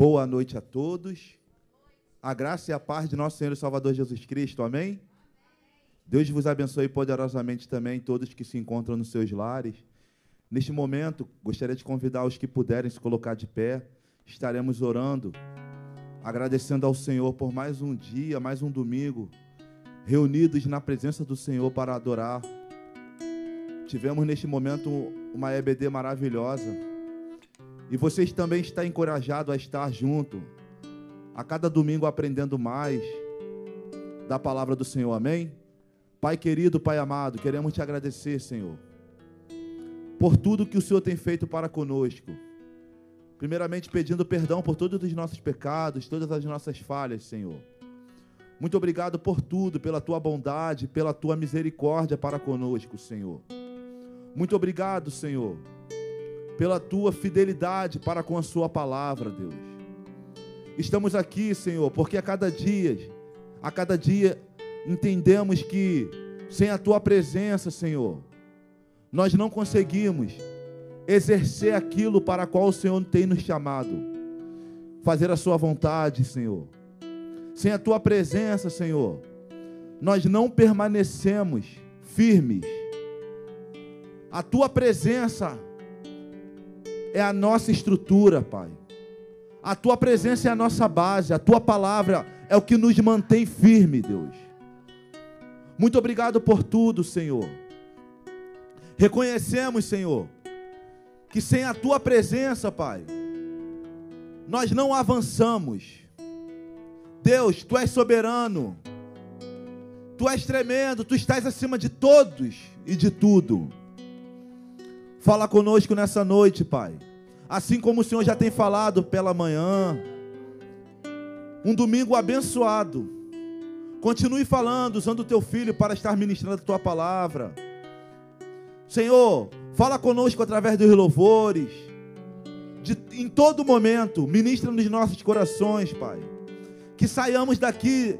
Boa noite a todos. A graça e a paz de nosso Senhor e Salvador Jesus Cristo. Amém? Deus vos abençoe poderosamente também todos que se encontram nos seus lares. Neste momento, gostaria de convidar os que puderem se colocar de pé. Estaremos orando, agradecendo ao Senhor por mais um dia, mais um domingo, reunidos na presença do Senhor para adorar. Tivemos neste momento uma EBD maravilhosa. E vocês também estão encorajados a estar junto, a cada domingo aprendendo mais da palavra do Senhor. Amém? Pai querido, Pai amado, queremos te agradecer, Senhor, por tudo que o Senhor tem feito para conosco. Primeiramente, pedindo perdão por todos os nossos pecados, todas as nossas falhas, Senhor. Muito obrigado por tudo, pela tua bondade, pela tua misericórdia para conosco, Senhor. Muito obrigado, Senhor, pela tua fidelidade para com a Sua palavra, Deus. Estamos aqui, Senhor, porque a cada dia, a cada dia, entendemos que sem a tua presença, Senhor, nós não conseguimos exercer aquilo para qual o Senhor tem nos chamado. Fazer a sua vontade, Senhor. Sem a tua presença, Senhor, nós não permanecemos firmes. A tua presença é a nossa estrutura, Pai. A tua presença é a nossa base, a tua palavra é o que nos mantém firme, Deus. Muito obrigado por tudo, Senhor. Reconhecemos, Senhor, que sem a tua presença, Pai, nós não avançamos. Deus, tu és soberano. Tu és tremendo, tu estás acima de todos e de tudo. Fala conosco nessa noite, Pai. Assim como o Senhor já tem falado pela manhã. Um domingo abençoado Continue falando, usando o teu filho para estar ministrando a tua palavra. Senhor, fala conosco através dos louvores. De, em todo momento, ministra nos nossos corações, Pai. Que saiamos daqui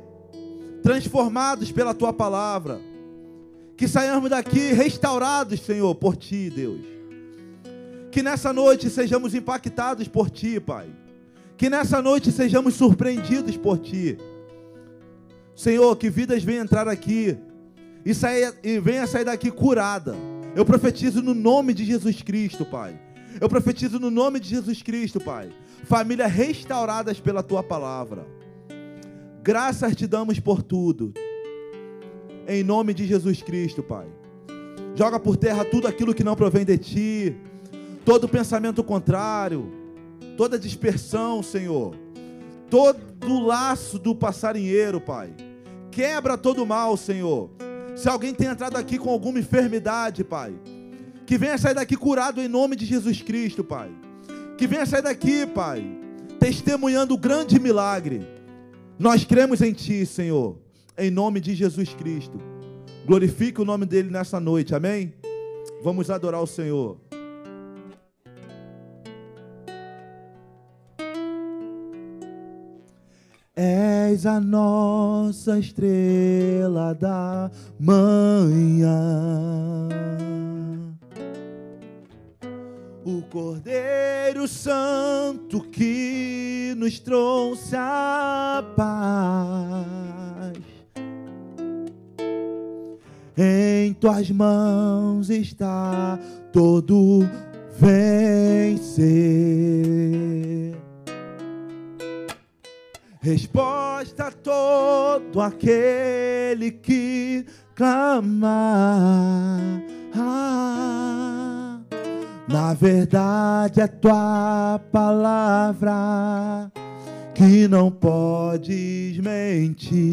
transformados pela tua palavra. Que saiamos daqui restaurados, Senhor, por ti, Deus. Que nessa noite sejamos impactados por ti, Pai. Que nessa noite sejamos surpreendidos por ti. Senhor, que vidas venham entrar aqui e, sair, e venha sair daqui curada. Eu profetizo no nome de Jesus Cristo, Pai. Eu profetizo no nome de Jesus Cristo, Pai. Famílias restauradas pela tua palavra. Graças te damos por tudo. Em nome de Jesus Cristo, Pai. Joga por terra tudo aquilo que não provém de ti. Todo pensamento contrário. Toda dispersão, Senhor. Todo laço do passarinheiro, Pai Quebra todo mal, Senhor. Se alguém tem entrado aqui com alguma enfermidade, Pai, que venha sair daqui curado em nome de Jesus Cristo, Pai. Que venha sair daqui, Pai, testemunhando o grande milagre. Nós cremos em Ti, Senhor, em nome de Jesus Cristo. Glorifique o nome dele nessa noite, amém? Vamos adorar o Senhor. És a nossa estrela da manhã. O Cordeiro Santo que nos trouxe a paz. Em tuas mãos está todo vencer resposta a todo aquele que clama. Ah, na verdade, é tua palavra que não podes mentir.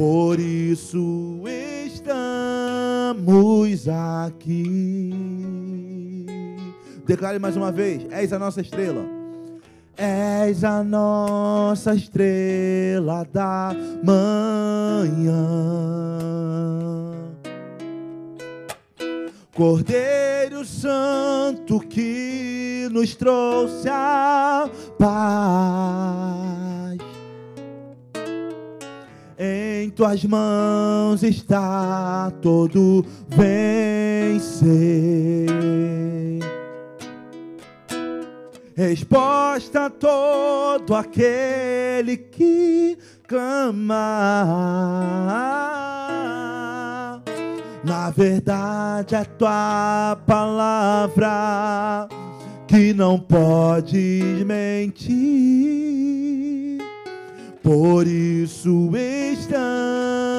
Por isso estamos aqui. Declare mais uma vez: És a nossa estrela És a nossa estrela da manhã. Cordeiro Santo que nos trouxe a paz. Em tuas mãos está todo vencer resposta a todo aquele que clama. Na verdade, é tua palavra que não podes mentir. Por isso estamos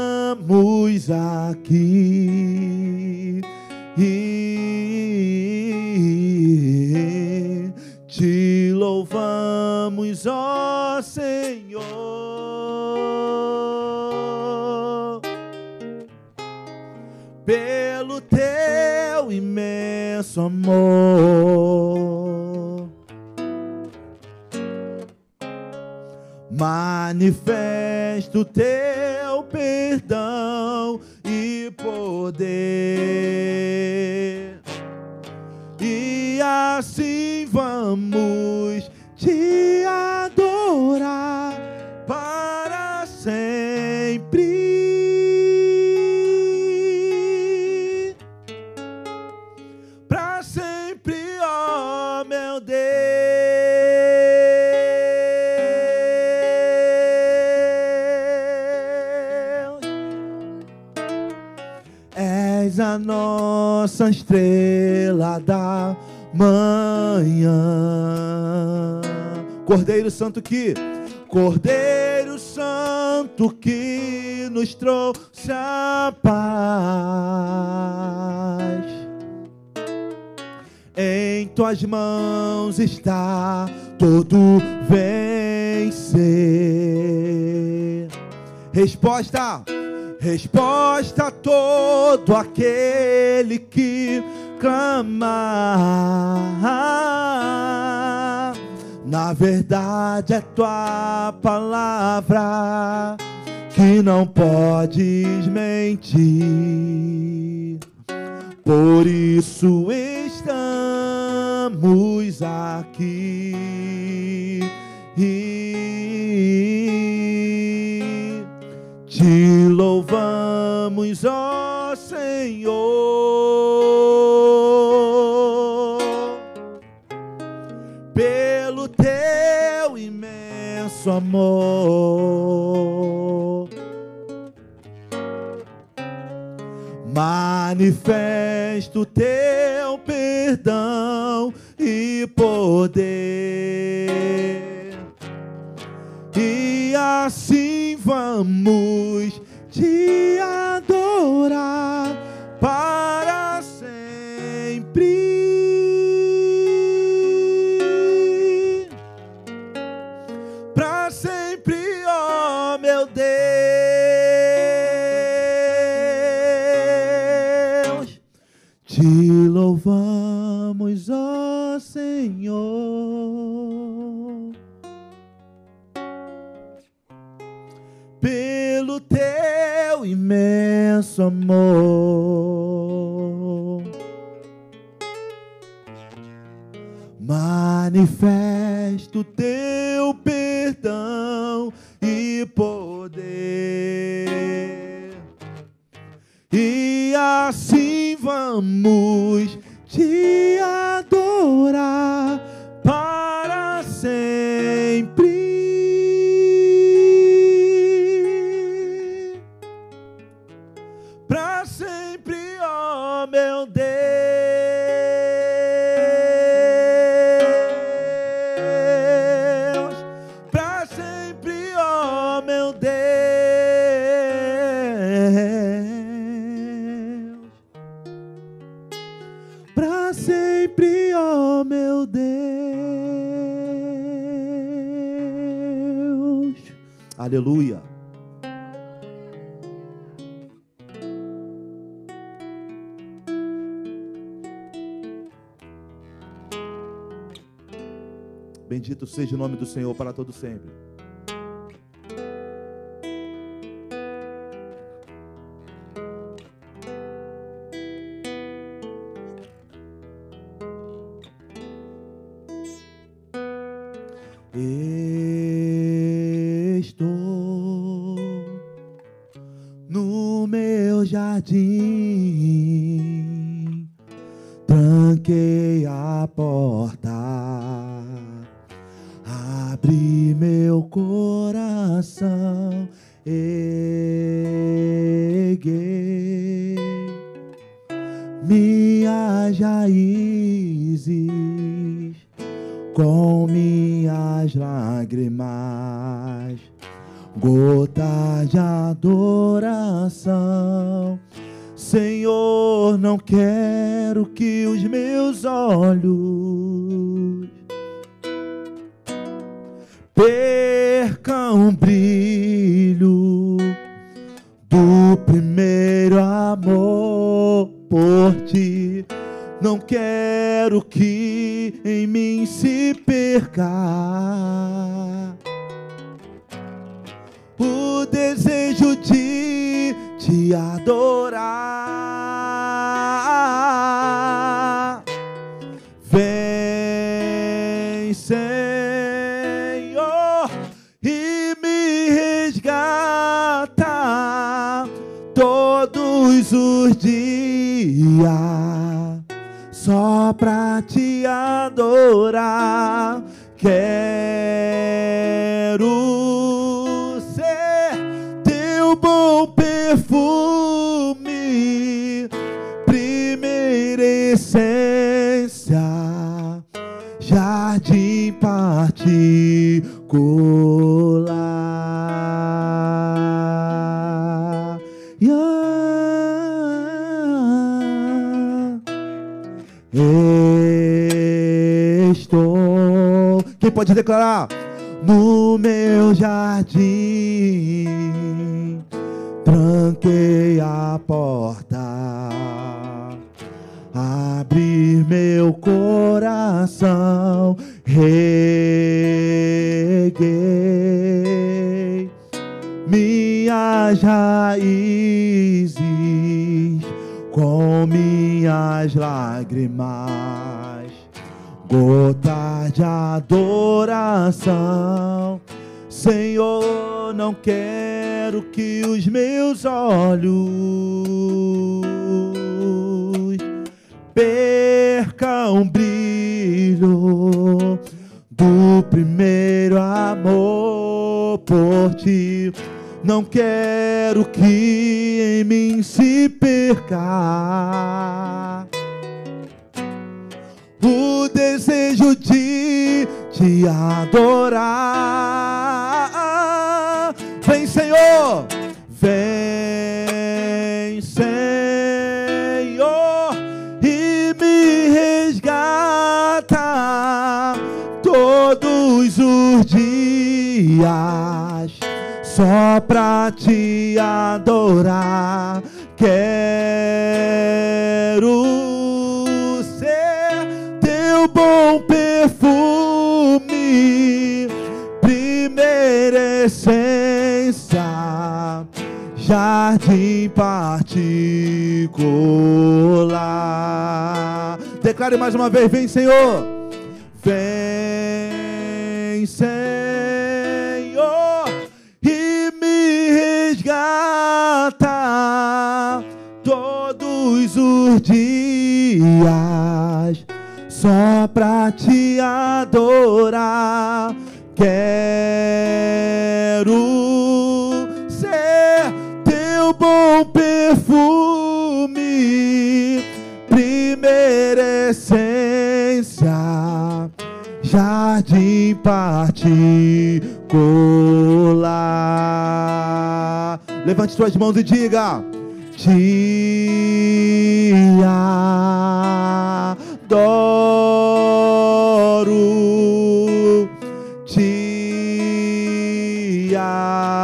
aqui. E te louvamos, ó Senhor. Pelo teu imenso amor. Manifesta o teu perdão e poder. E assim vamos te adorar para sempre. És a nossa estrela da manhã. Cordeiro Santo que, Cordeiro Santo que nos trouxe a paz. Em tuas mãos está todo vencer. Resposta, resposta a todo aquele que clama. Na verdade é tua palavra que não podes mentir. Por isso estamos aqui. Te louvamos, ó Senhor, pelo teu imenso amor. Manifesta o teu perdão e poder. E assim vamos te adorar para sempre. Para sempre, ó meu Deus. Te louvamos, ó Senhor. Imenso amor. Manifesta o teu perdão e poder. E assim vamos te adorar para sempre. Aleluia. Bendito seja o nome do Senhor para todo sempre. Tranquei a porta. E meu coração. Erguei minhas raízes. Com minhas lágrimas, gotas de adoração. Senhor, não quero que os meus olhos percam brilho do primeiro amor por ti. Não quero que em mim se perca o desejo de te adorar. Vem, Senhor, e me resgata todos os dias só pra te adorar. Quero particular. Yeah. Estou. Quem pode declarar? No meu jardim, tranquei a porta, abrir meu coração, reguei minhas raízes com minhas lágrimas, gotas de adoração. Senhor, não quero que os meus olhos percam brilho do primeiro amor por ti não quero que em mim se perca o desejo de te adorar. Vem, Senhor, vem, dias só pra te adorar. Quero ser teu bom perfume, primeira essência, jardim particular. Declare mais uma vez: Vem, Senhor. Vem, Senhor. Só pra te adorar. Quero ser teu bom perfume, primeira essência, jardim particular. Levante suas mãos e diga: Te adoro, te adoro,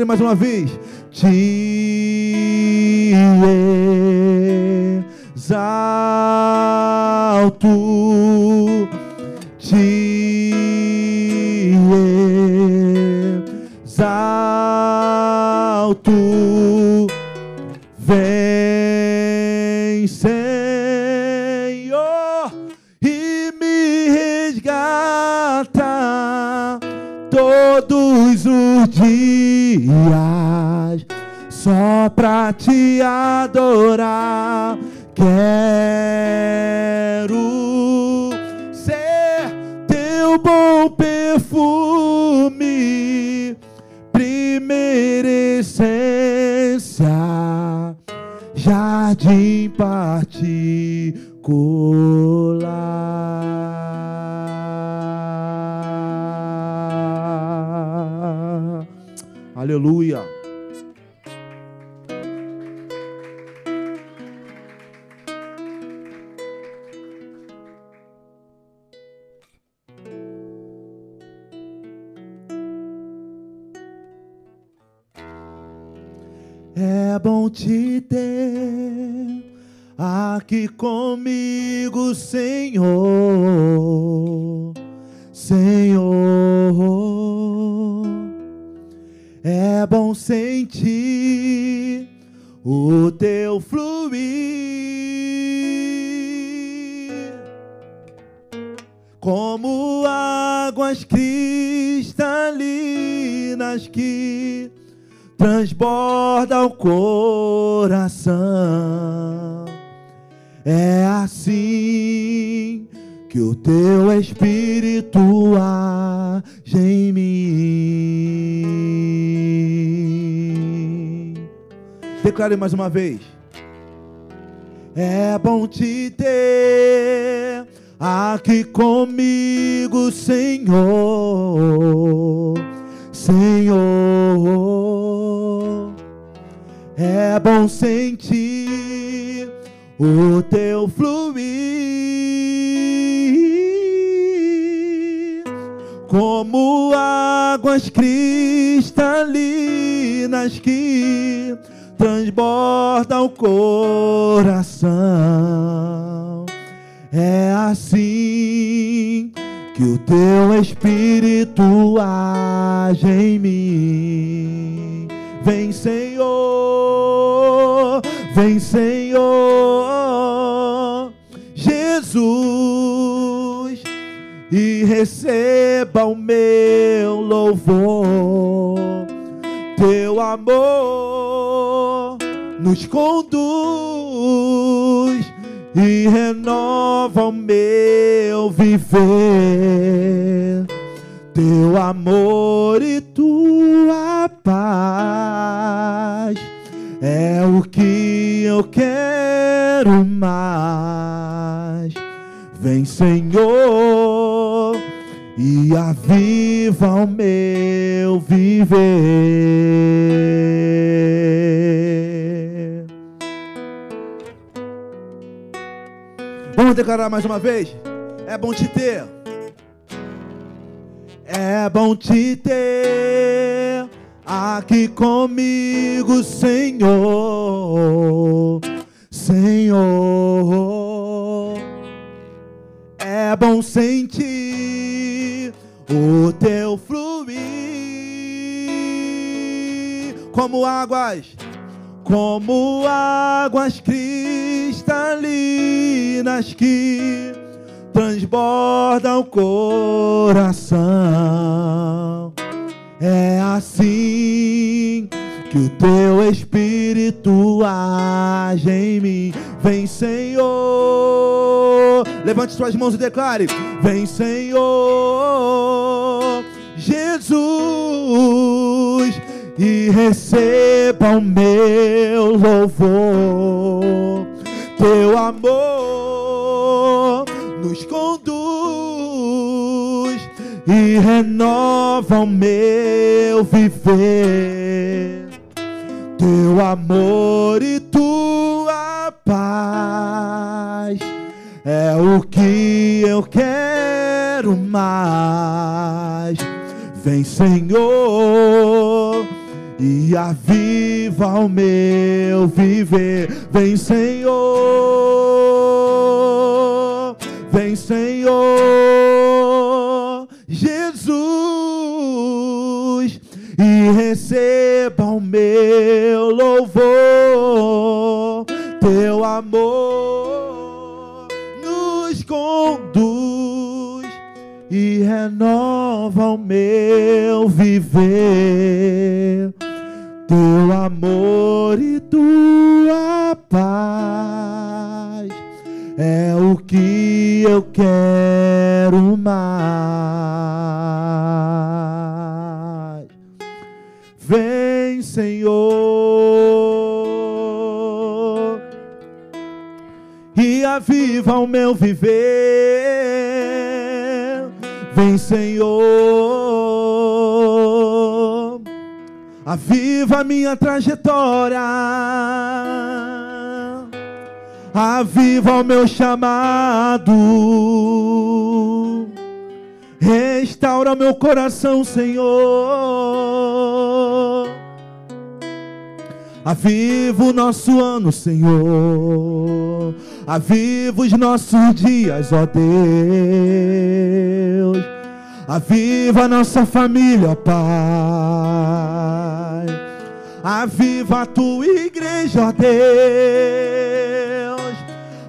declare mais uma vez: Te exalto. Só pra te adorar. Quero ser teu bom perfume, primeira essência, jardim particular. Comigo, Senhor. Senhor, é bom sentir o teu fluir, como águas cristalinas que transborda o coração. Declare mais uma vez. É bom te ter aqui comigo, Senhor. Senhor, é bom sentir o teu fluir, como águas cristalinas que transbordam o coração. É assim que o teu espírito age em mim. Vem, Senhor, vem, Senhor, Jesus, e receba o meu louvor. Teu amor nos conduz e renova o meu viver. Teu amor e tua paz é o que eu quero mais. Vem, Senhor, e aviva o meu viver. Vamos declarar mais uma vez? É bom te ter. É bom te ter aqui comigo, Senhor. Senhor. É bom sentir o teu fluir como águas, como águas cristalinas que transbordam o coração. É assim que o teu espírito age em mim. Vem, Senhor. Levante suas mãos e declare: Vem, Senhor. Jesus, e receba o meu louvor. Teu amor nos conduz e renova o meu viver. Teu amor e tua paz é o que eu quero mais. Vem, Senhor, e aviva o meu viver. Vem, Senhor Vem, Senhor Jesus, e receba o meu louvor, teu amor nos conduz e renova o meu viver. Teu amor e tua paz é o que eu quero mais. Vem, Senhor, e aviva o meu viver. Vem, Senhor, aviva minha trajetória aviva o meu chamado, restaura meu coração, Senhor. Aviva o nosso ano, Senhor. Aviva os nossos dias, ó Deus. Aviva nossa família, Pai. Aviva a tua igreja, ó Deus.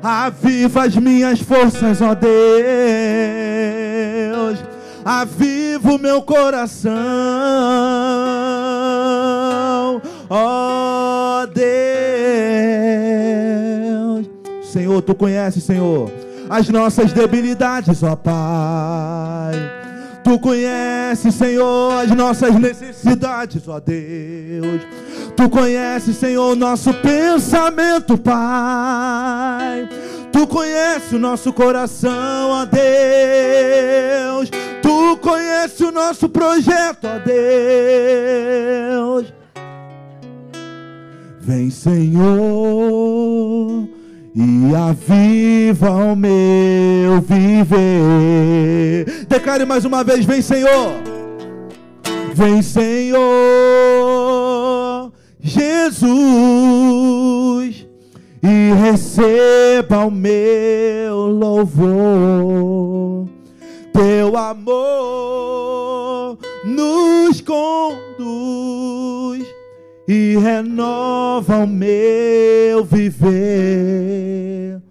Aviva as minhas forças, ó Deus. Aviva o meu coração, ó Deus. Senhor, tu conheces, Senhor, as nossas debilidades, ó Pai. Tu conheces, Senhor, as nossas necessidades, ó Deus. Tu conheces, Senhor, o nosso pensamento, Pai. Tu conheces o nosso coração, ó Deus. Tu conheces o nosso projeto, ó Deus. Vem, Senhor, e aviva o meu viver. Declare mais uma vez: Vem, Senhor. Vem, Senhor Jesus, e receba o meu louvor. Teu amor nos conduz e renova o meu viver.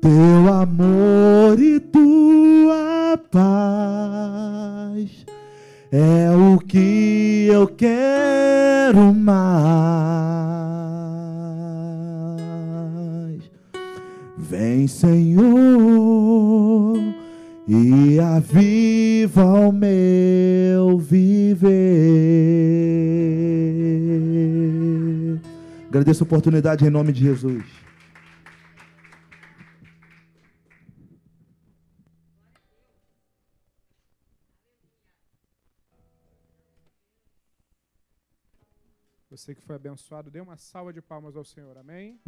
Teu amor e tua paz é o que eu quero mais. Vem, Senhor, e aviva o meu viver. Agradeço a oportunidade em nome de Jesus. Você que foi abençoado, dê uma salva de palmas ao Senhor. Amém?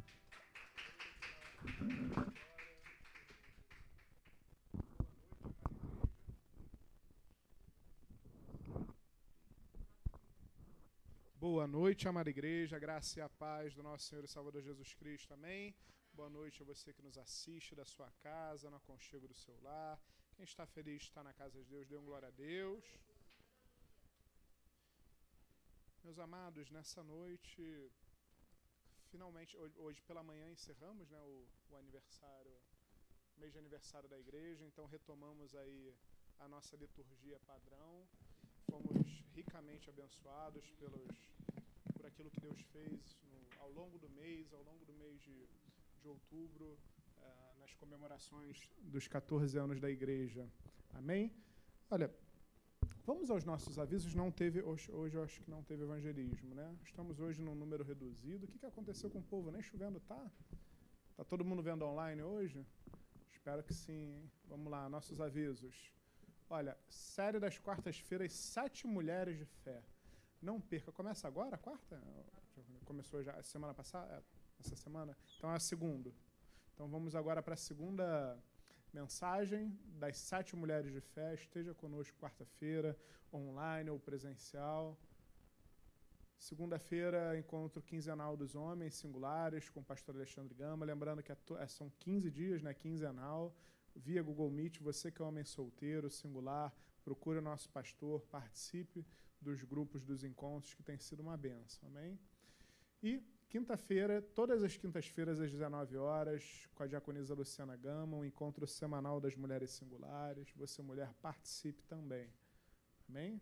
Boa noite, amada igreja, graça e a paz do nosso Senhor e Salvador Jesus Cristo. Amém? Boa noite a você que nos assiste da sua casa, no aconchego do seu lar. Quem está feliz estar na casa de Deus, dê um glória a Deus. Meus amados, nessa noite, finalmente, hoje, hoje pela manhã encerramos né, o, o aniversário, mês de aniversário da igreja, então retomamos aí a nossa liturgia padrão. Fomos ricamente abençoados pelos, por aquilo que Deus fez no, ao longo do mês, ao longo do mês de, de outubro, uh, nas comemorações dos 14 anos da igreja. Amém? Olha, Vamos aos nossos avisos. Não teve hoje, hoje eu acho que não teve evangelismo, né? Estamos hoje num número reduzido. O que, que aconteceu com o povo? Nem chovendo tá? Tá todo mundo vendo online hoje? Espero que sim. Vamos lá, nossos avisos. Olha, série das quartas-feiras, sete mulheres de fé. Não perca. Começa agora, a quarta? Começou já semana passada, é, essa semana. Então é a segunda. Então vamos agora para a segunda mensagem das sete mulheres de fé. Esteja conosco quarta-feira, online ou presencial. Segunda-feira, encontro quinzenal dos homens singulares com o pastor Alexandre Gama. Lembrando que é são 15 dias, né, quinzenal. Via Google Meet. Você que é homem solteiro, singular, procure o nosso pastor, participe dos grupos dos encontros, que tem sido uma benção. Amém? E quinta-feira, todas as quintas-feiras às 19 horas, com a diaconisa Luciana Gama, um encontro semanal das mulheres singulares. Você, mulher, participe também. Amém?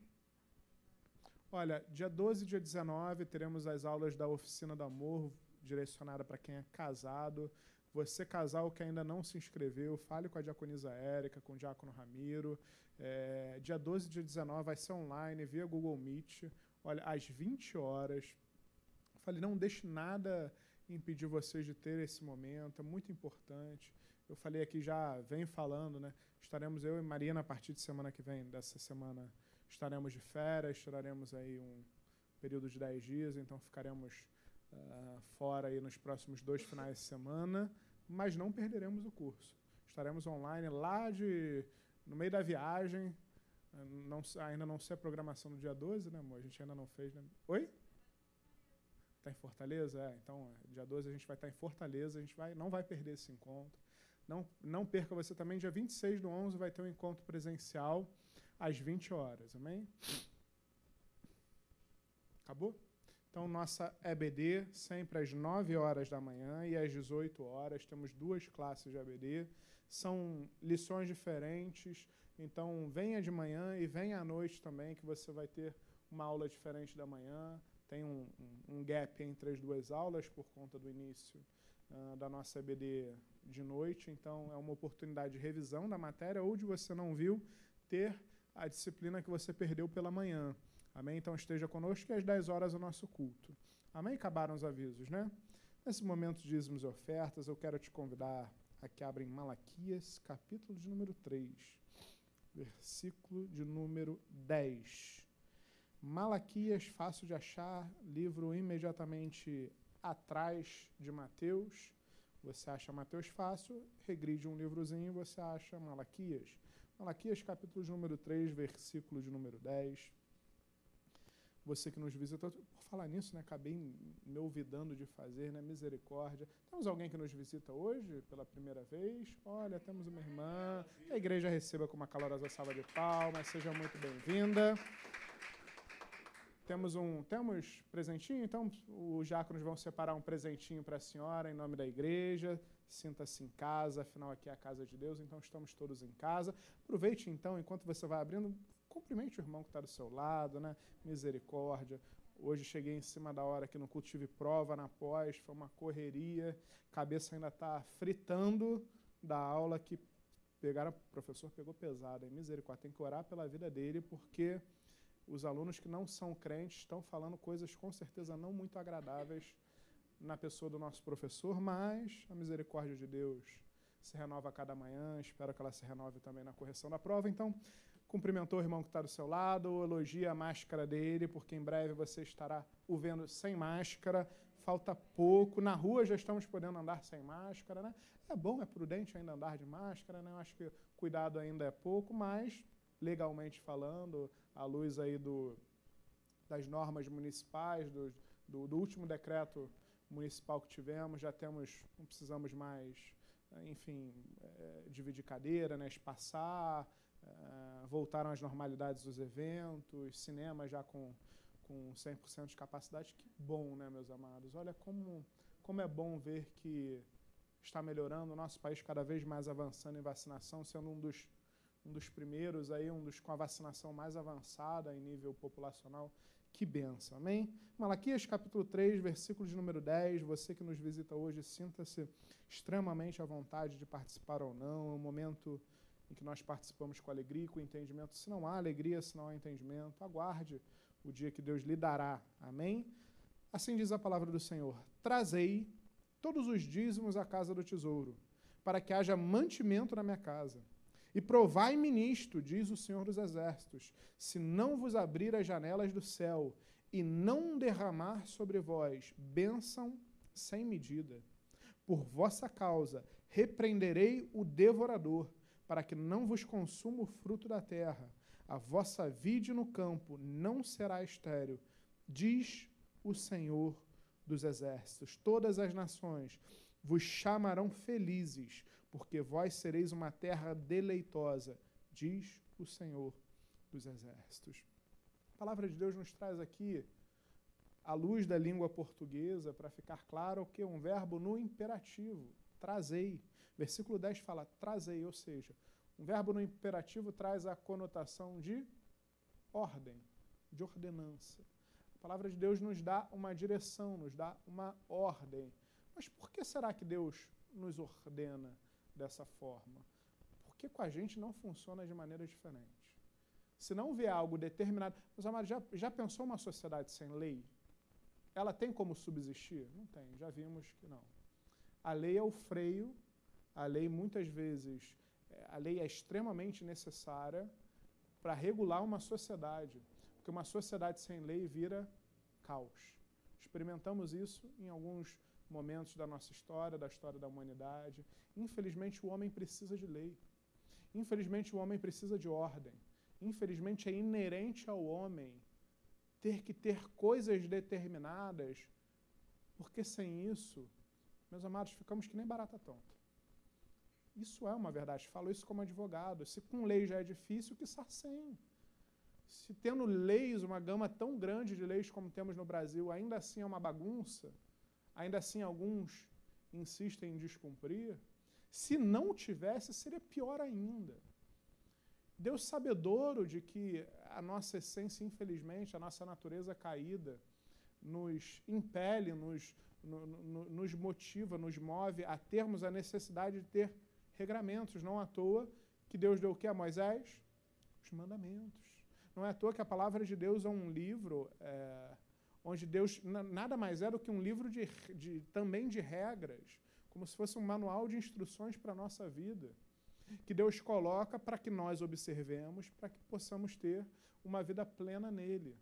Olha, dia 12 e dia 19 teremos as aulas da Oficina do Amor, direcionada para quem é casado. Você, casal que ainda não se inscreveu, fale com a diaconisa Érica, com o diácono Ramiro. É, dia 12 e dia 19 vai ser online, via Google Meet. Olha, às 20 horas. Falei, não deixe nada impedir vocês de ter esse momento, é muito importante. Eu falei aqui já, venho falando, né? Estaremos eu e Marina a partir de semana que vem, dessa semana estaremos de férias, tiraremos aí um período de 10 dias, então ficaremos uh, fora aí nos próximos dois finais de semana, mas não perderemos o curso. Estaremos online lá de no meio da viagem. Não, ainda não sei a programação no dia 12, né, amor? A gente ainda não fez, né? Oi? Está em Fortaleza? É, então, dia 12 a gente vai estar em Fortaleza, a gente vai, não vai perder esse encontro. Não, não perca você também, dia 26 do 11 vai ter um encontro presencial às 20 horas. Amém? Acabou? Então, nossa EBD, sempre às 9 horas da manhã e às 18 horas. Temos duas classes de EBD. São lições diferentes. Então, venha de manhã e venha à noite também, que você vai ter uma aula diferente da manhã. Tem um, um, um gap entre as duas aulas por conta do início uh, da nossa EBD de noite. Então, é uma oportunidade de revisão da matéria ou de você não viu, ter a disciplina que você perdeu pela manhã. Amém? Então esteja conosco e às 10 horas o nosso culto. Amém? Acabaram os avisos, né? Nesse momento de dízimos e ofertas, eu quero te convidar a que abra em Malaquias, capítulo de número 3, versículo de número 10. Malaquias, fácil de achar, livro imediatamente atrás de Mateus. Você acha Mateus fácil, regride um livrozinho, você acha Malaquias. Malaquias, capítulo de número 3, versículo de número 10. Você que nos visita, por falar nisso, né, acabei me ouvidando de fazer, né, misericórdia. Temos alguém que nos visita hoje pela primeira vez? Olha, temos uma irmã. Que a igreja receba com uma calorosa salva de palmas. Seja muito bem-vinda. Temos um temos presentinho, então os diáconos vão separar um presentinho para a senhora em nome da igreja sinta-se em casa, afinal aqui é a casa de Deus, então estamos todos em casa. Aproveite então, enquanto você vai abrindo, cumprimente o irmão que está do seu lado, né? Misericórdia. Hoje cheguei em cima da hora que no culto tive prova na pós, foi uma correria, cabeça ainda está fritando da aula que pegaram, o professor pegou pesado, hein? misericórdia, tem que orar pela vida dele, porque os alunos que não são crentes estão falando coisas com certeza não muito agradáveis na pessoa do nosso professor, mas a misericórdia de Deus se renova a cada manhã. Espero que ela se renove também na correção da prova. Então, cumprimentou o irmão que está do seu lado, elogia a máscara dele, porque em breve você estará o vendo sem máscara. Falta pouco. Na rua já estamos podendo andar sem máscara, né? É bom, é prudente ainda andar de máscara, né? Eu acho que cuidado ainda é pouco, mas legalmente falando, à luz aí do, das normas municipais, do, do, do último decreto municipal que tivemos, já temos, não precisamos mais, enfim, é, dividir cadeira, né, espaçar, é, voltaram às normalidades dos eventos, cinema já com, com 100% de capacidade. Que bom, né, meus amados? Olha como, como é bom ver que está melhorando, o nosso país cada vez mais avançando em vacinação, sendo um dos, um dos primeiros, aí, um dos com a vacinação mais avançada em nível populacional que benção, amém? Malaquias capítulo 3, versículo de número 10. Você que nos visita hoje, sinta-se extremamente à vontade de participar ou não. É um momento em que nós participamos com alegria e com entendimento. Se não há alegria, se não há entendimento, aguarde o dia que Deus lhe dará. Amém? Assim diz a palavra do Senhor: Trazei todos os dízimos à casa do tesouro, para que haja mantimento na minha casa. E provai-me nisto, diz o Senhor dos Exércitos, se não vos abrir as janelas do céu e não derramar sobre vós bênção sem medida. Por vossa causa repreenderei o devorador, para que não vos consuma o fruto da terra. A vossa vide no campo não será estéril, diz o Senhor dos Exércitos. Todas as nações vos chamarão felizes, porque vós sereis uma terra deleitosa, diz o Senhor dos Exércitos. A palavra de Deus nos traz aqui, à luz da língua portuguesa, para ficar claro o que? Um verbo no imperativo, trazei. Versículo 10 fala trazei, ou seja, um verbo no imperativo traz a conotação de ordem, de ordenança. A palavra de Deus nos dá uma direção, nos dá uma ordem. Mas por que será que Deus nos ordena dessa forma? Porque com a gente não funciona de maneira diferente. Se não vê algo determinado. Meus amados, já, já pensou uma sociedade sem lei? Ela tem como subsistir? Não tem, já vimos que não. A lei é o freio, a lei muitas vezes, é, a lei é extremamente necessária para regular uma sociedade, porque uma sociedade sem lei vira caos. Experimentamos isso em alguns momentos da nossa história, da história da humanidade. Infelizmente, o homem precisa de lei. Infelizmente, o homem precisa de ordem. Infelizmente, é inerente ao homem ter que ter coisas determinadas, porque sem isso, meus amados, ficamos que nem barata tonta. Isso é uma verdade. Falo isso como advogado. Se com lei já é difícil, que sem. Se tendo leis, uma gama tão grande de leis como temos no Brasil, ainda assim é uma bagunça, ainda assim alguns insistem em descumprir, se não tivesse, seria pior ainda. Deus sabedouro de que a nossa essência, infelizmente, a nossa natureza caída, nos impele, nos, no, no, nos motiva, nos move a termos a necessidade de ter regramentos. Não à toa que Deus deu o que a Moisés? Os mandamentos. Não é à toa que a palavra de Deus é um livro é, onde Deus nada mais é do que um livro de, de, também de regras, como se fosse um manual de instruções para a nossa vida, que Deus coloca para que nós observemos, para que possamos ter uma vida plena nele.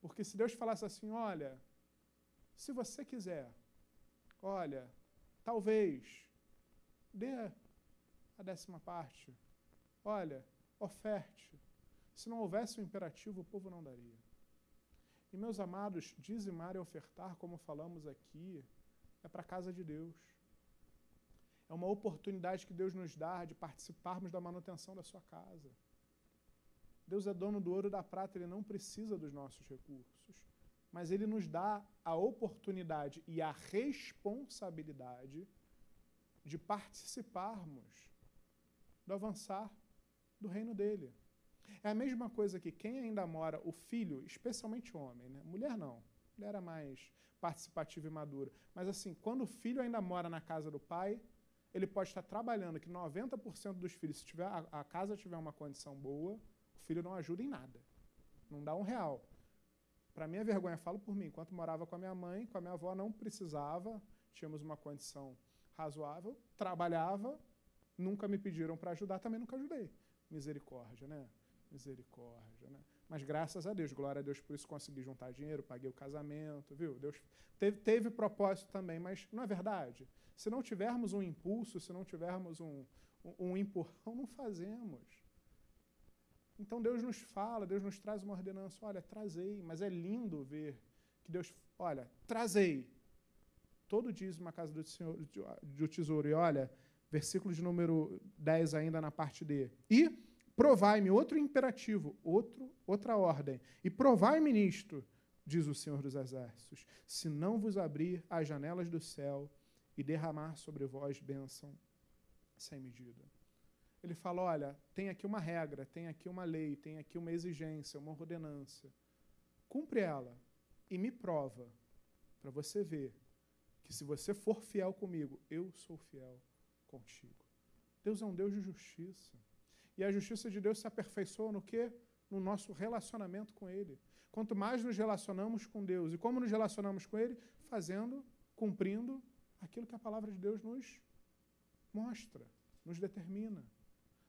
Porque se Deus falasse assim, olha, se você quiser, olha, talvez, dê a décima parte. Olha, oferte. Se não houvesse o um imperativo, o povo não daria. E, meus amados, dizimar e ofertar, como falamos aqui, é para a casa de Deus. É uma oportunidade que Deus nos dá de participarmos da manutenção da sua casa. Deus é dono do ouro e da prata, ele não precisa dos nossos recursos. Mas ele nos dá a oportunidade e a responsabilidade de participarmos do avançar do reino dele. É a mesma coisa que quem ainda mora, o filho, especialmente homem, né? mulher não, mulher era mais participativa e madura, mas assim, quando o filho ainda mora na casa do pai, ele pode estar trabalhando, que 90% dos filhos, se tiver, a casa tiver uma condição boa, o filho não ajuda em nada, não dá um real. Para minha vergonha, falo por mim, enquanto morava com a minha mãe, com a minha avó, não precisava, tínhamos uma condição razoável, trabalhava, Nunca me pediram para ajudar, também nunca ajudei. Misericórdia, né? Misericórdia, né? Mas graças a Deus, glória a Deus por isso consegui juntar dinheiro, paguei o casamento, viu? Deus teve, teve propósito também, mas não é verdade? Se não tivermos um impulso, se não tivermos um, um, um empurrão, não fazemos. Então Deus nos fala, Deus nos traz uma ordenança, olha, trazei, mas é lindo ver que Deus, olha, trazei todo dízimo à casa do, senhor, do tesouro, e olha, versículo de número 10 ainda na parte D. E provai-me, outro imperativo, outro, outra ordem, e provai-me nisto, diz o Senhor dos Exércitos, se não vos abrir as janelas do céu e derramar sobre vós bênção sem medida. Ele fala: olha, tem aqui uma regra, tem aqui uma lei, tem aqui uma exigência, uma ordenança. Cumpre ela e me prova, para você ver que se você for fiel comigo, eu sou fiel contigo. Deus é um Deus de justiça. E a justiça de Deus se aperfeiçoa no quê? No nosso relacionamento com Ele. Quanto mais nos relacionamos com Deus. E como nos relacionamos com Ele? Fazendo, cumprindo aquilo que a palavra de Deus nos mostra, nos determina.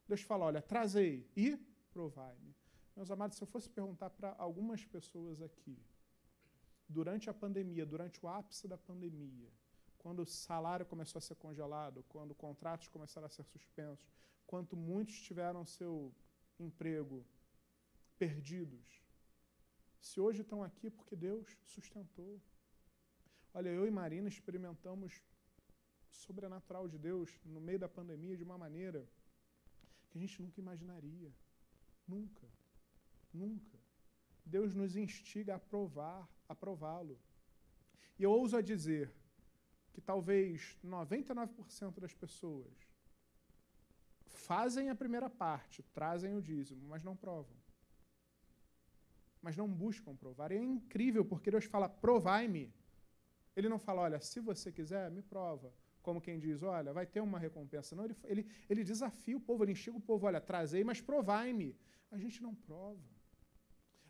Deus fala: olha, trazei e provai-me. Meus amados, se eu fosse perguntar para algumas pessoas aqui, durante a pandemia, durante o ápice da pandemia, quando o salário começou a ser congelado, quando contratos começaram a ser suspensos, quanto muitos tiveram seu emprego perdidos. Se hoje estão aqui porque Deus sustentou. Olha, eu e Marina experimentamos sobrenatural de Deus no meio da pandemia de uma maneira que a gente nunca imaginaria. Nunca. Nunca. Deus nos instiga a provar, a prová-lo. E eu ouso a dizer que talvez 99% das pessoas fazem a primeira parte, trazem o dízimo, mas não provam. Mas não buscam provar. E é incrível, porque Deus fala, provai-me. Ele não fala, olha, se você quiser, me prova. Como quem diz, olha, vai ter uma recompensa. Não, ele, ele, ele desafia o povo, ele instiga o povo, olha, trazei, mas provai-me. A gente não prova.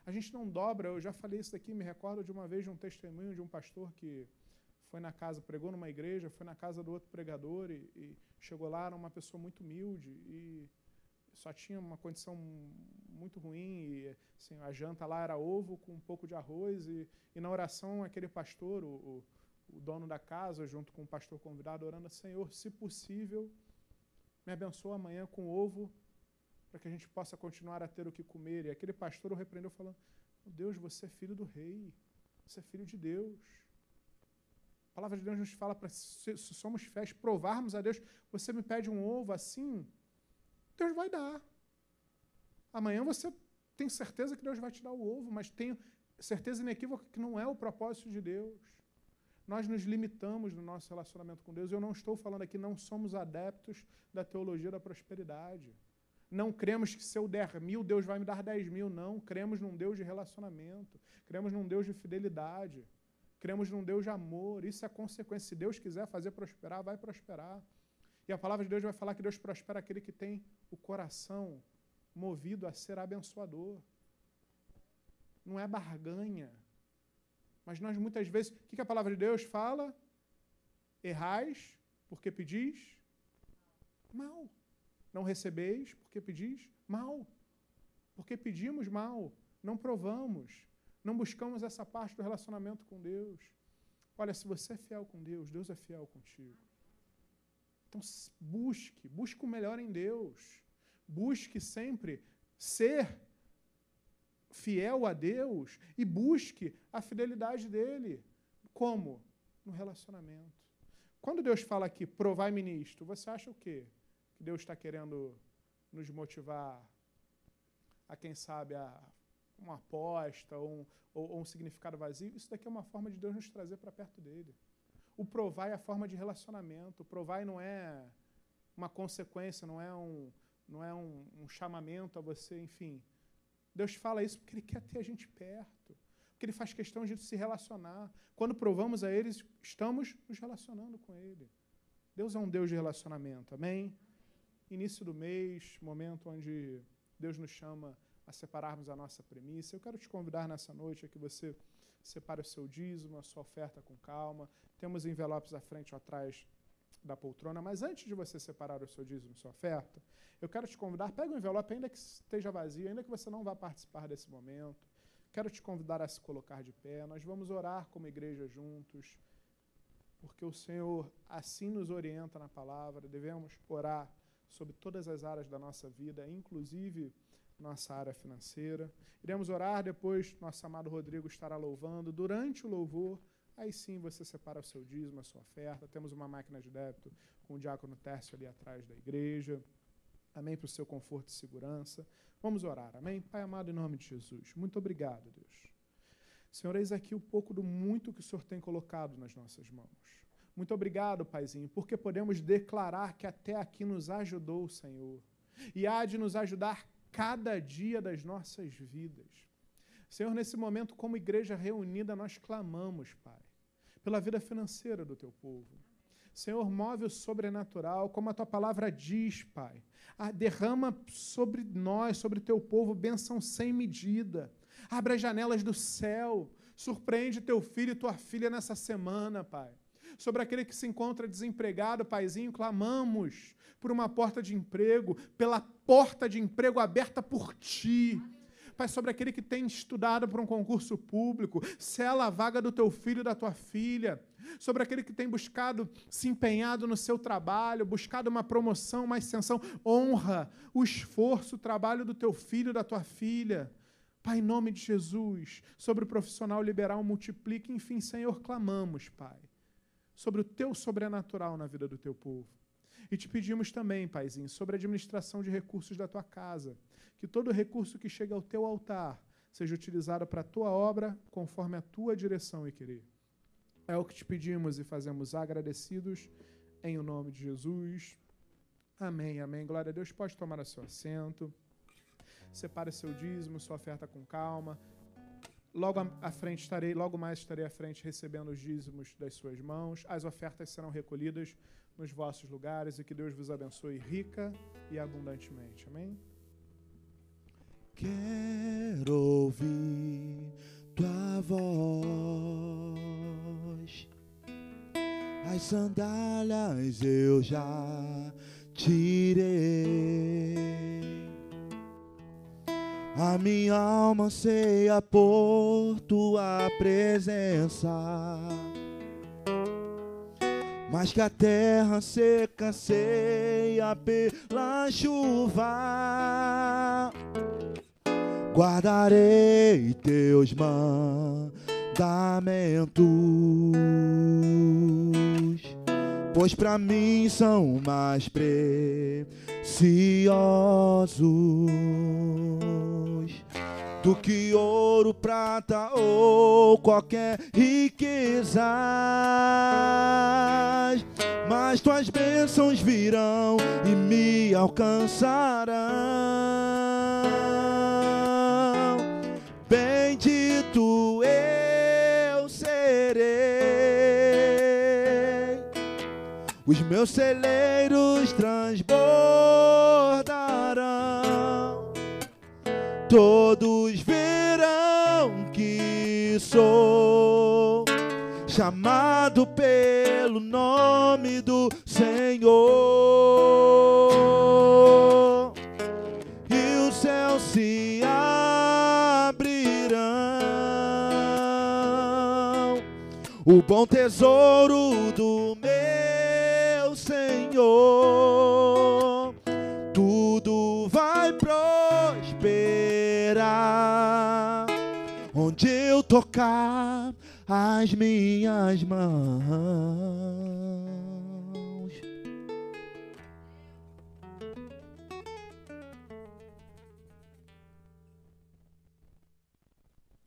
A gente não dobra, eu já falei isso aqui, me recordo de uma vez de um testemunho de um pastor que foi na casa, pregou numa igreja, foi na casa do outro pregador e, e chegou lá, era uma pessoa muito humilde e só tinha uma condição muito ruim. E, assim, a janta lá era ovo com um pouco de arroz e, e na oração aquele pastor, o, o, o dono da casa, junto com o pastor convidado, orando, Senhor, se possível, me abençoa amanhã com ovo para que a gente possa continuar a ter o que comer. E aquele pastor o repreendeu falando, Deus, você é filho do rei, você é filho de Deus. A palavra de Deus nos fala para, se, se somos fés, provarmos a Deus. Você me pede um ovo assim, Deus vai dar. Amanhã você tem certeza que Deus vai te dar o ovo, mas tenho certeza inequívoca que não é o propósito de Deus. Nós nos limitamos no nosso relacionamento com Deus. Eu não estou falando aqui, não somos adeptos da teologia da prosperidade. Não cremos que se eu der mil, Deus vai me dar dez mil. Não. Cremos num Deus de relacionamento. Cremos num Deus de fidelidade. Cremos num Deus de amor. Isso é consequência. Se Deus quiser fazer prosperar, vai prosperar. E a palavra de Deus vai falar que Deus prospera aquele que tem o coração movido a ser abençoador. Não é barganha. Mas nós muitas vezes, o que a palavra de Deus fala? Errais porque pedis mal. Não recebeis porque pedis mal. Porque pedimos mal, não provamos, não buscamos essa parte do relacionamento com Deus. Olha, se você é fiel com Deus, Deus é fiel contigo. Então busque, busque o melhor em Deus. Busque sempre ser fiel a Deus e busque a fidelidade dele. Como? No relacionamento. Quando Deus fala aqui, provai-me nisto, você acha o quê? Que Deus está querendo nos motivar a, quem sabe, a uma aposta ou um, ou, ou um significado vazio? Isso daqui é uma forma de Deus nos trazer para perto dele. O provar é a forma de relacionamento. O provar não é uma consequência, não é um, não é um, um chamamento a você, enfim. Deus fala isso porque Ele quer ter a gente perto, porque Ele faz questão de se relacionar. Quando provamos a Ele, estamos nos relacionando com Ele. Deus é um Deus de relacionamento, amém? Início do mês, momento onde Deus nos chama a separarmos a nossa premissa. Eu quero te convidar nessa noite a que você separe o seu dízimo, a sua oferta com calma. Temos envelopes à frente ou atrás da poltrona, mas antes de você separar o seu dízimo, sua oferta, eu quero te convidar, pega o envelope, ainda que esteja vazio, ainda que você não vá participar desse momento, quero te convidar a se colocar de pé, nós vamos orar como igreja juntos, porque o Senhor assim nos orienta na palavra, devemos orar sobre todas as áreas da nossa vida, inclusive nossa área financeira. Iremos orar, depois nosso amado Rodrigo estará louvando. Durante o louvor, aí sim você separa o seu dízimo, a sua oferta. Temos uma máquina de débito com o diácono Tércio ali atrás da igreja. Amém, para o seu conforto e segurança. Vamos orar, amém? Pai amado, em nome de Jesus, muito obrigado, Deus. Senhor, eis aqui um pouco do muito que o Senhor tem colocado nas nossas mãos. Muito obrigado, Paizinho, porque podemos declarar que até aqui nos ajudou o Senhor. E há de nos ajudar cada dia das nossas vidas. Senhor, nesse momento, como igreja reunida, nós clamamos, Pai, pela vida financeira do teu povo. Senhor, move o sobrenatural, como a tua palavra diz, Pai. Ah, derrama sobre nós, sobre teu povo, bênção sem medida. Abre as janelas do céu. Surpreende teu filho e tua filha nessa semana, Pai. Sobre aquele que se encontra desempregado, Paizinho, clamamos por uma porta de emprego, pela porta de emprego aberta por ti. Pai, sobre aquele que tem estudado para um concurso público, sela a vaga do teu filho e da tua filha. Sobre aquele que tem buscado, se empenhado no seu trabalho, buscado uma promoção, uma ascensão, honra o esforço, o trabalho do teu filho e da tua filha. Pai, em nome de Jesus, sobre o profissional liberal, multiplique, enfim, Senhor, clamamos, Pai sobre o teu sobrenatural na vida do teu povo. E te pedimos também, Paizinho, sobre a administração de recursos da tua casa, que todo recurso que chega ao teu altar seja utilizado para a tua obra, conforme a tua direção e querer. É o que te pedimos e fazemos agradecidos em o nome de Jesus. Amém, amém. Glória a Deus. Pode tomar o seu assento. Separe seu dízimo, sua oferta com calma. Logo à frente estarei, logo mais estarei à frente recebendo os dízimos das suas mãos. As ofertas serão recolhidas nos vossos lugares e que Deus vos abençoe rica e abundantemente. Amém. Quero ouvir tua voz. As sandálias eu já tirei. A minha alma anseia por tua presença. Mas que a terra seca ceia pela chuva. Guardarei teus mandamentos pois para mim são mais preciosos do que ouro, prata ou qualquer riqueza. Mas tuas bênçãos virão e me alcançarão. Bendito eu serei, os meus celeiros transbordarão. Todos verão que sou chamado pelo nome do Senhor. O bom tesouro do meu Senhor. Tudo vai prosperar. Onde eu tocar as minhas mãos.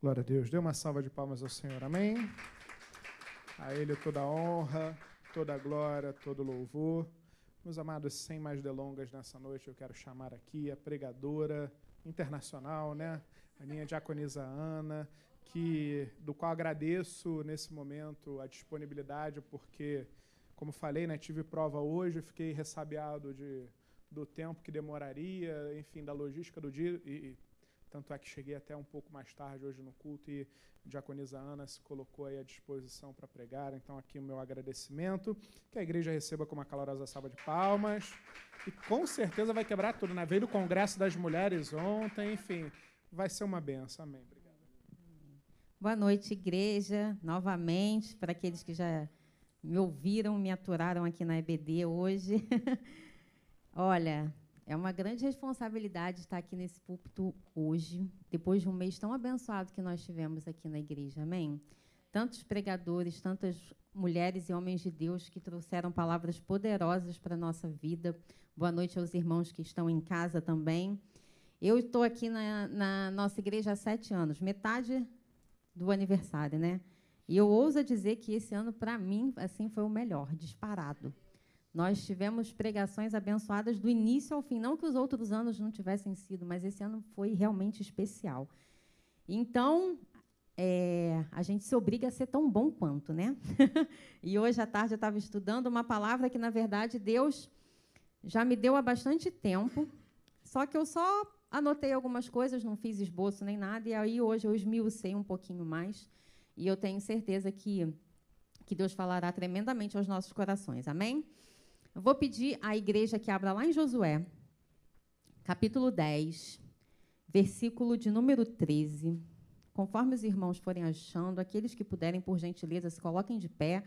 Glória a Deus. Dê uma salva de palmas ao Senhor. Amém. A Ele toda honra, toda glória, todo louvor. Meus amados, sem mais delongas nessa noite, eu quero chamar aqui a pregadora internacional, né? A minha diaconisa Ana, que do qual agradeço nesse momento a disponibilidade, porque, como falei, né, tive prova hoje, fiquei ressabiado de, do tempo que demoraria, enfim, da logística do dia, e, e tanto é que cheguei até um pouco mais tarde hoje no culto e a diaconisa Ana se colocou aí à disposição para pregar. Então, aqui o meu agradecimento. Que a igreja receba com uma calorosa salva de palmas. E com certeza vai quebrar tudo, né? Veio do Congresso das Mulheres ontem, enfim, vai ser uma benção. Amém. Obrigado. Boa noite, igreja, novamente, para aqueles que já me ouviram, me aturaram aqui na EBD hoje. Olha, é uma grande responsabilidade estar aqui nesse púlpito hoje, depois de um mês tão abençoado que nós tivemos aqui na igreja, amém? Tantos pregadores, tantas mulheres e homens de Deus que trouxeram palavras poderosas para a nossa vida. Boa noite aos irmãos que estão em casa também. Eu estou aqui na, na nossa igreja há sete anos, metade do aniversário, né? E eu ouso dizer que esse ano, para mim, assim, foi o melhor, disparado. Nós tivemos pregações abençoadas do início ao fim. Não que os outros anos não tivessem sido, mas esse ano foi realmente especial. Então, é, a gente se obriga a ser tão bom quanto, né? e hoje à tarde eu estava estudando uma palavra que, na verdade, Deus já me deu há bastante tempo, só que eu só anotei algumas coisas, não fiz esboço nem nada, e aí hoje eu esmiucei um pouquinho mais, e eu tenho certeza que, que Deus falará tremendamente aos nossos corações. Amém? Eu vou pedir à igreja que abra lá em Josué, capítulo 10, versículo de número 13. Conforme os irmãos forem achando, aqueles que puderem, por gentileza, se coloquem de pé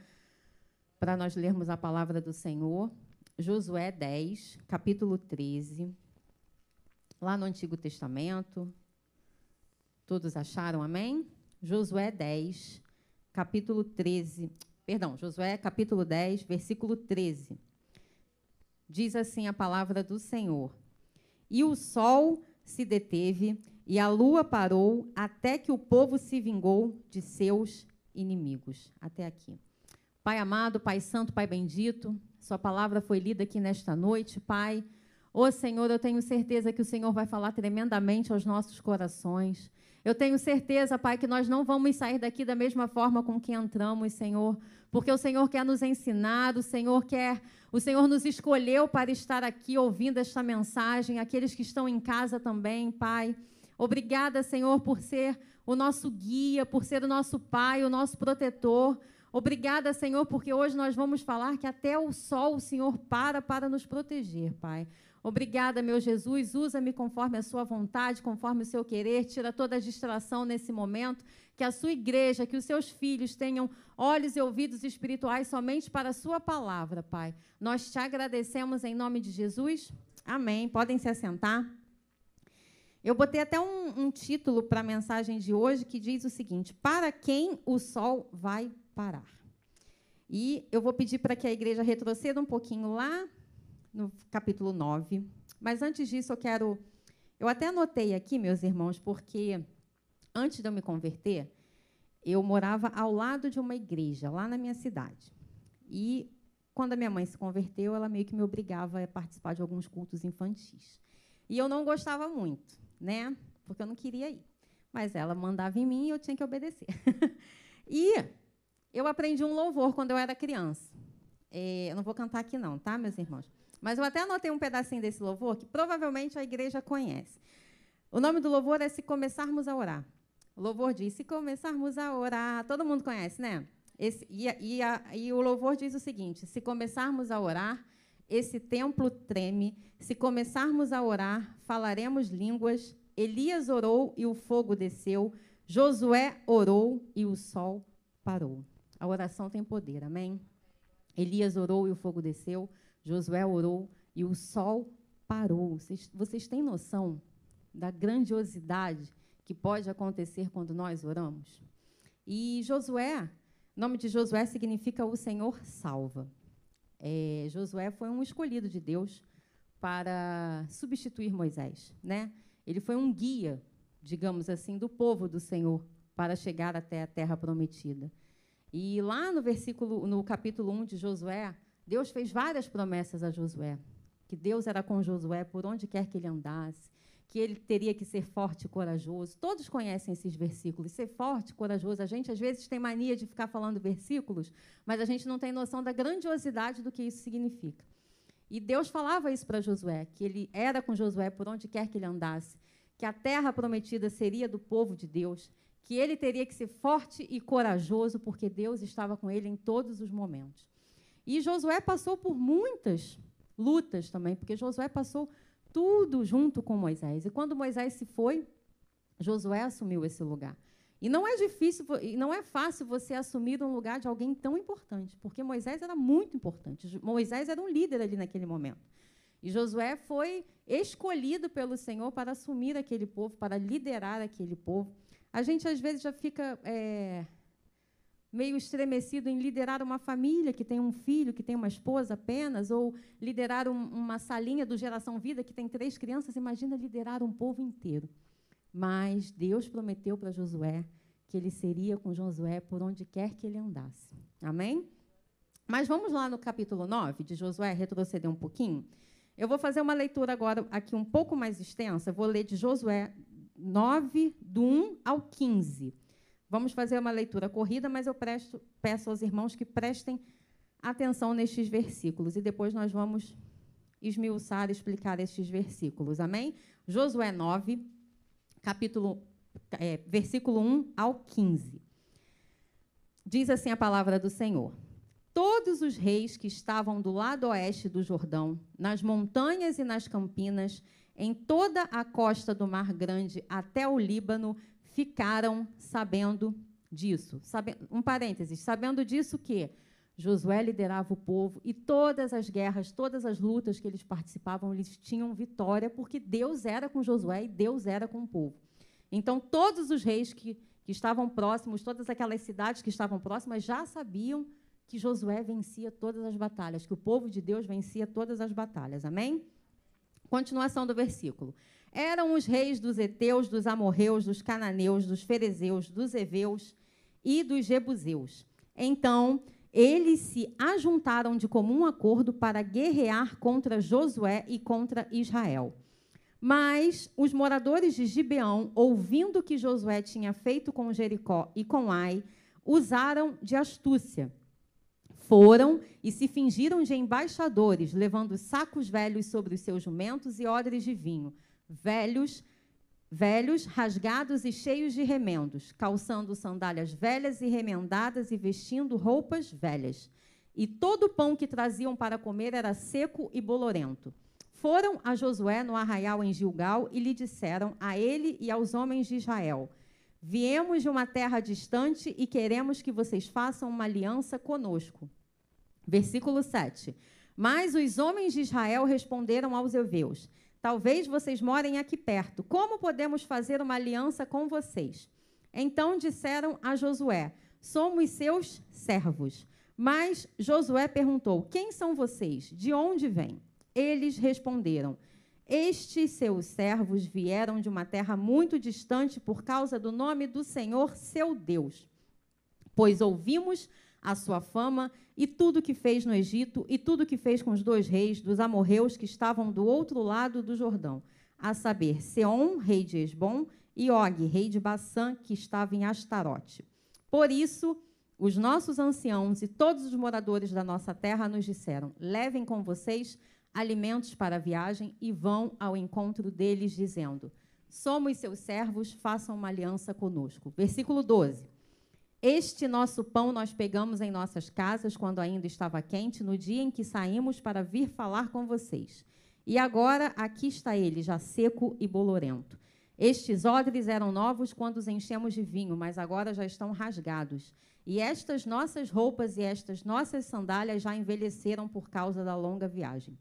para nós lermos a palavra do Senhor. Josué 10, capítulo 13. Lá no Antigo Testamento. Todos acharam, amém? Josué 10, capítulo 13. Perdão, Josué capítulo 10, versículo 13. Diz assim a palavra do Senhor: E o sol se deteve e a lua parou até que o povo se vingou de seus inimigos. Até aqui. Pai amado, Pai santo, Pai bendito, Sua palavra foi lida aqui nesta noite, Pai. Ô Senhor, eu tenho certeza que o Senhor vai falar tremendamente aos nossos corações. Eu tenho certeza, Pai, que nós não vamos sair daqui da mesma forma com que entramos, Senhor, porque o Senhor quer nos ensinar, o Senhor quer, o Senhor nos escolheu para estar aqui ouvindo esta mensagem, aqueles que estão em casa também, Pai. Obrigada, Senhor, por ser o nosso guia, por ser o nosso Pai, o nosso protetor. Obrigada, Senhor, porque hoje nós vamos falar que até o sol o Senhor para para nos proteger, Pai. Obrigada, meu Jesus. Usa-me conforme a sua vontade, conforme o seu querer. Tira toda a distração nesse momento. Que a sua igreja, que os seus filhos tenham olhos e ouvidos espirituais somente para a sua palavra, Pai. Nós te agradecemos em nome de Jesus. Amém. Podem se assentar. Eu botei até um, um título para a mensagem de hoje que diz o seguinte: Para quem o sol vai parar? E eu vou pedir para que a igreja retroceda um pouquinho lá no capítulo 9. Mas antes disso, eu quero. Eu até anotei aqui, meus irmãos, porque antes de eu me converter, eu morava ao lado de uma igreja, lá na minha cidade. E quando a minha mãe se converteu, ela meio que me obrigava a participar de alguns cultos infantis. E eu não gostava muito, né? Porque eu não queria ir. Mas ela mandava em mim e eu tinha que obedecer. e eu aprendi um louvor quando eu era criança. É, eu não vou cantar aqui, não, tá, meus irmãos? Mas eu até anotei um pedacinho desse louvor que provavelmente a igreja conhece. O nome do louvor é Se Começarmos a Orar. O louvor diz: Se começarmos a orar. Todo mundo conhece, né? Esse, e, e, a, e o louvor diz o seguinte: Se começarmos a orar, esse templo treme. Se começarmos a orar, falaremos línguas. Elias orou e o fogo desceu. Josué orou e o sol parou. A oração tem poder, amém? Elias orou e o fogo desceu. Josué orou e o sol parou. Vocês, vocês têm noção da grandiosidade que pode acontecer quando nós oramos? E Josué, o nome de Josué significa o Senhor salva. É, Josué foi um escolhido de Deus para substituir Moisés, né? Ele foi um guia, digamos assim, do povo do Senhor para chegar até a terra prometida. E lá no versículo, no capítulo 1 de Josué, Deus fez várias promessas a Josué, que Deus era com Josué por onde quer que ele andasse, que ele teria que ser forte e corajoso. Todos conhecem esses versículos. Ser forte corajoso. A gente, às vezes, tem mania de ficar falando versículos, mas a gente não tem noção da grandiosidade do que isso significa. E Deus falava isso para Josué, que ele era com Josué por onde quer que ele andasse, que a terra prometida seria do povo de Deus, que ele teria que ser forte e corajoso, porque Deus estava com ele em todos os momentos. E Josué passou por muitas lutas também, porque Josué passou tudo junto com Moisés. E quando Moisés se foi, Josué assumiu esse lugar. E não é difícil, não é fácil você assumir um lugar de alguém tão importante, porque Moisés era muito importante. Moisés era um líder ali naquele momento. E Josué foi escolhido pelo Senhor para assumir aquele povo, para liderar aquele povo. A gente às vezes já fica é, meio estremecido em liderar uma família que tem um filho, que tem uma esposa apenas, ou liderar um, uma salinha do Geração Vida que tem três crianças. Imagina liderar um povo inteiro. Mas Deus prometeu para Josué que ele seria com Josué por onde quer que ele andasse. Amém? Mas vamos lá no capítulo 9 de Josué, retroceder um pouquinho. Eu vou fazer uma leitura agora aqui um pouco mais extensa. vou ler de Josué 9, do 1 ao 15. Vamos fazer uma leitura corrida, mas eu presto, peço aos irmãos que prestem atenção nestes versículos e depois nós vamos esmiuçar explicar estes versículos. Amém? Josué 9, capítulo, é, versículo 1 ao 15. Diz assim a palavra do Senhor: Todos os reis que estavam do lado oeste do Jordão, nas montanhas e nas campinas, em toda a costa do Mar Grande até o Líbano, ficaram sabendo disso. Um parênteses, sabendo disso que Josué liderava o povo e todas as guerras, todas as lutas que eles participavam, eles tinham vitória, porque Deus era com Josué e Deus era com o povo. Então, todos os reis que, que estavam próximos, todas aquelas cidades que estavam próximas, já sabiam que Josué vencia todas as batalhas, que o povo de Deus vencia todas as batalhas. Amém? Continuação do versículo. Eram os reis dos heteus, dos amorreus, dos cananeus, dos ferezeus, dos heveus e dos jebuseus. Então, eles se ajuntaram de comum acordo para guerrear contra Josué e contra Israel. Mas os moradores de Gibeão, ouvindo que Josué tinha feito com Jericó e com Ai, usaram de astúcia. Foram e se fingiram de embaixadores, levando sacos velhos sobre os seus jumentos e odres de vinho, velhos velhos, rasgados e cheios de remendos, calçando sandálias velhas e remendadas e vestindo roupas velhas. E todo o pão que traziam para comer era seco e bolorento. Foram a Josué no arraial em Gilgal e lhe disseram a ele e aos homens de Israel: Viemos de uma terra distante e queremos que vocês façam uma aliança conosco. Versículo 7. Mas os homens de Israel responderam aos heveus: Talvez vocês morem aqui perto. Como podemos fazer uma aliança com vocês? Então disseram a Josué: Somos seus servos. Mas Josué perguntou: Quem são vocês? De onde vêm? Eles responderam: Estes seus servos vieram de uma terra muito distante por causa do nome do Senhor, seu Deus. Pois ouvimos a sua fama e tudo que fez no Egito e tudo que fez com os dois reis dos amorreus que estavam do outro lado do Jordão, a saber, Seom, rei de Esbom, e Og, rei de Bassã, que estava em Astarote. Por isso, os nossos anciãos e todos os moradores da nossa terra nos disseram: levem com vocês alimentos para a viagem e vão ao encontro deles, dizendo: Somos seus servos, façam uma aliança conosco. Versículo 12. Este nosso pão nós pegamos em nossas casas quando ainda estava quente, no dia em que saímos para vir falar com vocês. E agora aqui está ele, já seco e bolorento. Estes odres eram novos quando os enchemos de vinho, mas agora já estão rasgados. E estas nossas roupas e estas nossas sandálias já envelheceram por causa da longa viagem.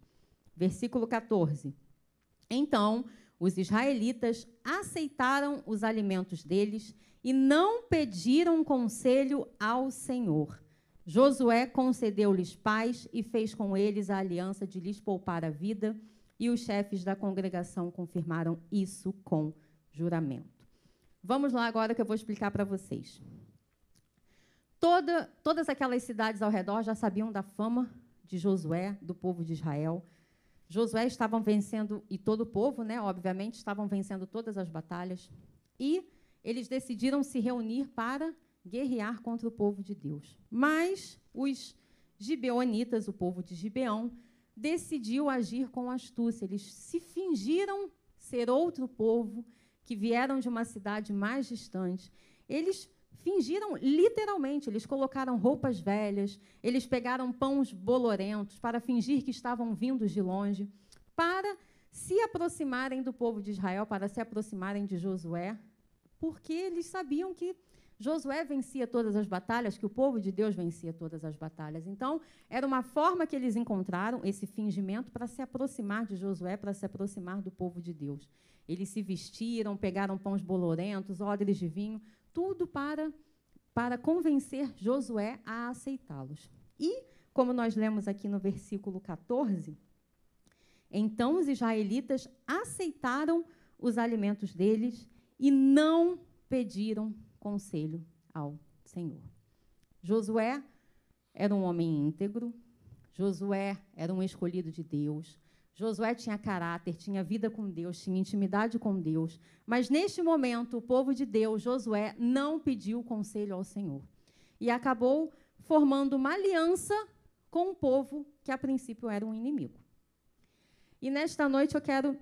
Versículo 14. Então os israelitas aceitaram os alimentos deles e não pediram conselho ao Senhor. Josué concedeu-lhes paz e fez com eles a aliança de lhes poupar a vida, e os chefes da congregação confirmaram isso com juramento. Vamos lá agora que eu vou explicar para vocês. Toda, todas aquelas cidades ao redor já sabiam da fama de Josué, do povo de Israel. Josué estavam vencendo, e todo o povo, né, obviamente, estavam vencendo todas as batalhas. E eles decidiram se reunir para guerrear contra o povo de Deus. Mas os gibeonitas, o povo de Gibeão, decidiu agir com astúcia. Eles se fingiram ser outro povo que vieram de uma cidade mais distante. Eles fingiram literalmente, eles colocaram roupas velhas, eles pegaram pães bolorentos para fingir que estavam vindos de longe, para se aproximarem do povo de Israel, para se aproximarem de Josué, porque eles sabiam que Josué vencia todas as batalhas, que o povo de Deus vencia todas as batalhas. Então, era uma forma que eles encontraram, esse fingimento, para se aproximar de Josué, para se aproximar do povo de Deus. Eles se vestiram, pegaram pães bolorentos, odres de vinho, tudo para, para convencer Josué a aceitá-los. E, como nós lemos aqui no versículo 14, então os israelitas aceitaram os alimentos deles e não pediram conselho ao Senhor. Josué era um homem íntegro, Josué era um escolhido de Deus, Josué tinha caráter, tinha vida com Deus, tinha intimidade com Deus. Mas neste momento, o povo de Deus, Josué, não pediu conselho ao Senhor. E acabou formando uma aliança com um povo que a princípio era um inimigo. E nesta noite eu quero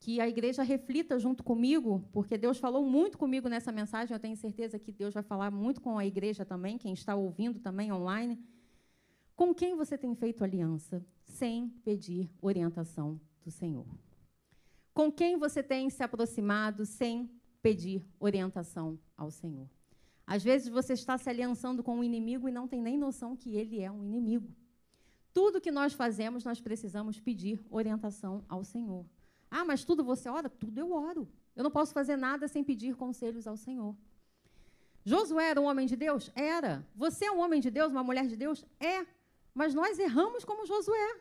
que a igreja reflita junto comigo, porque Deus falou muito comigo nessa mensagem, eu tenho certeza que Deus vai falar muito com a igreja também, quem está ouvindo também online. Com quem você tem feito aliança sem pedir orientação do Senhor? Com quem você tem se aproximado sem pedir orientação ao Senhor? Às vezes você está se aliançando com um inimigo e não tem nem noção que ele é um inimigo. Tudo que nós fazemos, nós precisamos pedir orientação ao Senhor. Ah, mas tudo você ora? Tudo eu oro. Eu não posso fazer nada sem pedir conselhos ao Senhor. Josué era um homem de Deus? Era. Você é um homem de Deus, uma mulher de Deus? É. Mas nós erramos como Josué.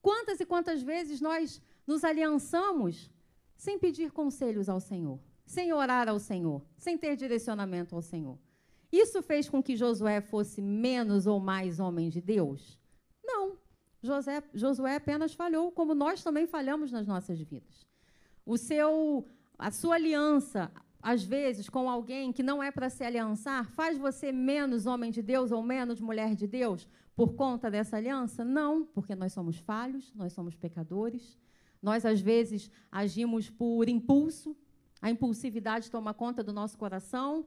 Quantas e quantas vezes nós nos aliançamos sem pedir conselhos ao Senhor, sem orar ao Senhor, sem ter direcionamento ao Senhor? Isso fez com que Josué fosse menos ou mais homem de Deus? Não. José, Josué apenas falhou, como nós também falhamos nas nossas vidas. O seu, a sua aliança, às vezes, com alguém que não é para se aliançar, faz você menos homem de Deus ou menos mulher de Deus por conta dessa aliança? Não, porque nós somos falhos, nós somos pecadores. Nós, às vezes, agimos por impulso, a impulsividade toma conta do nosso coração.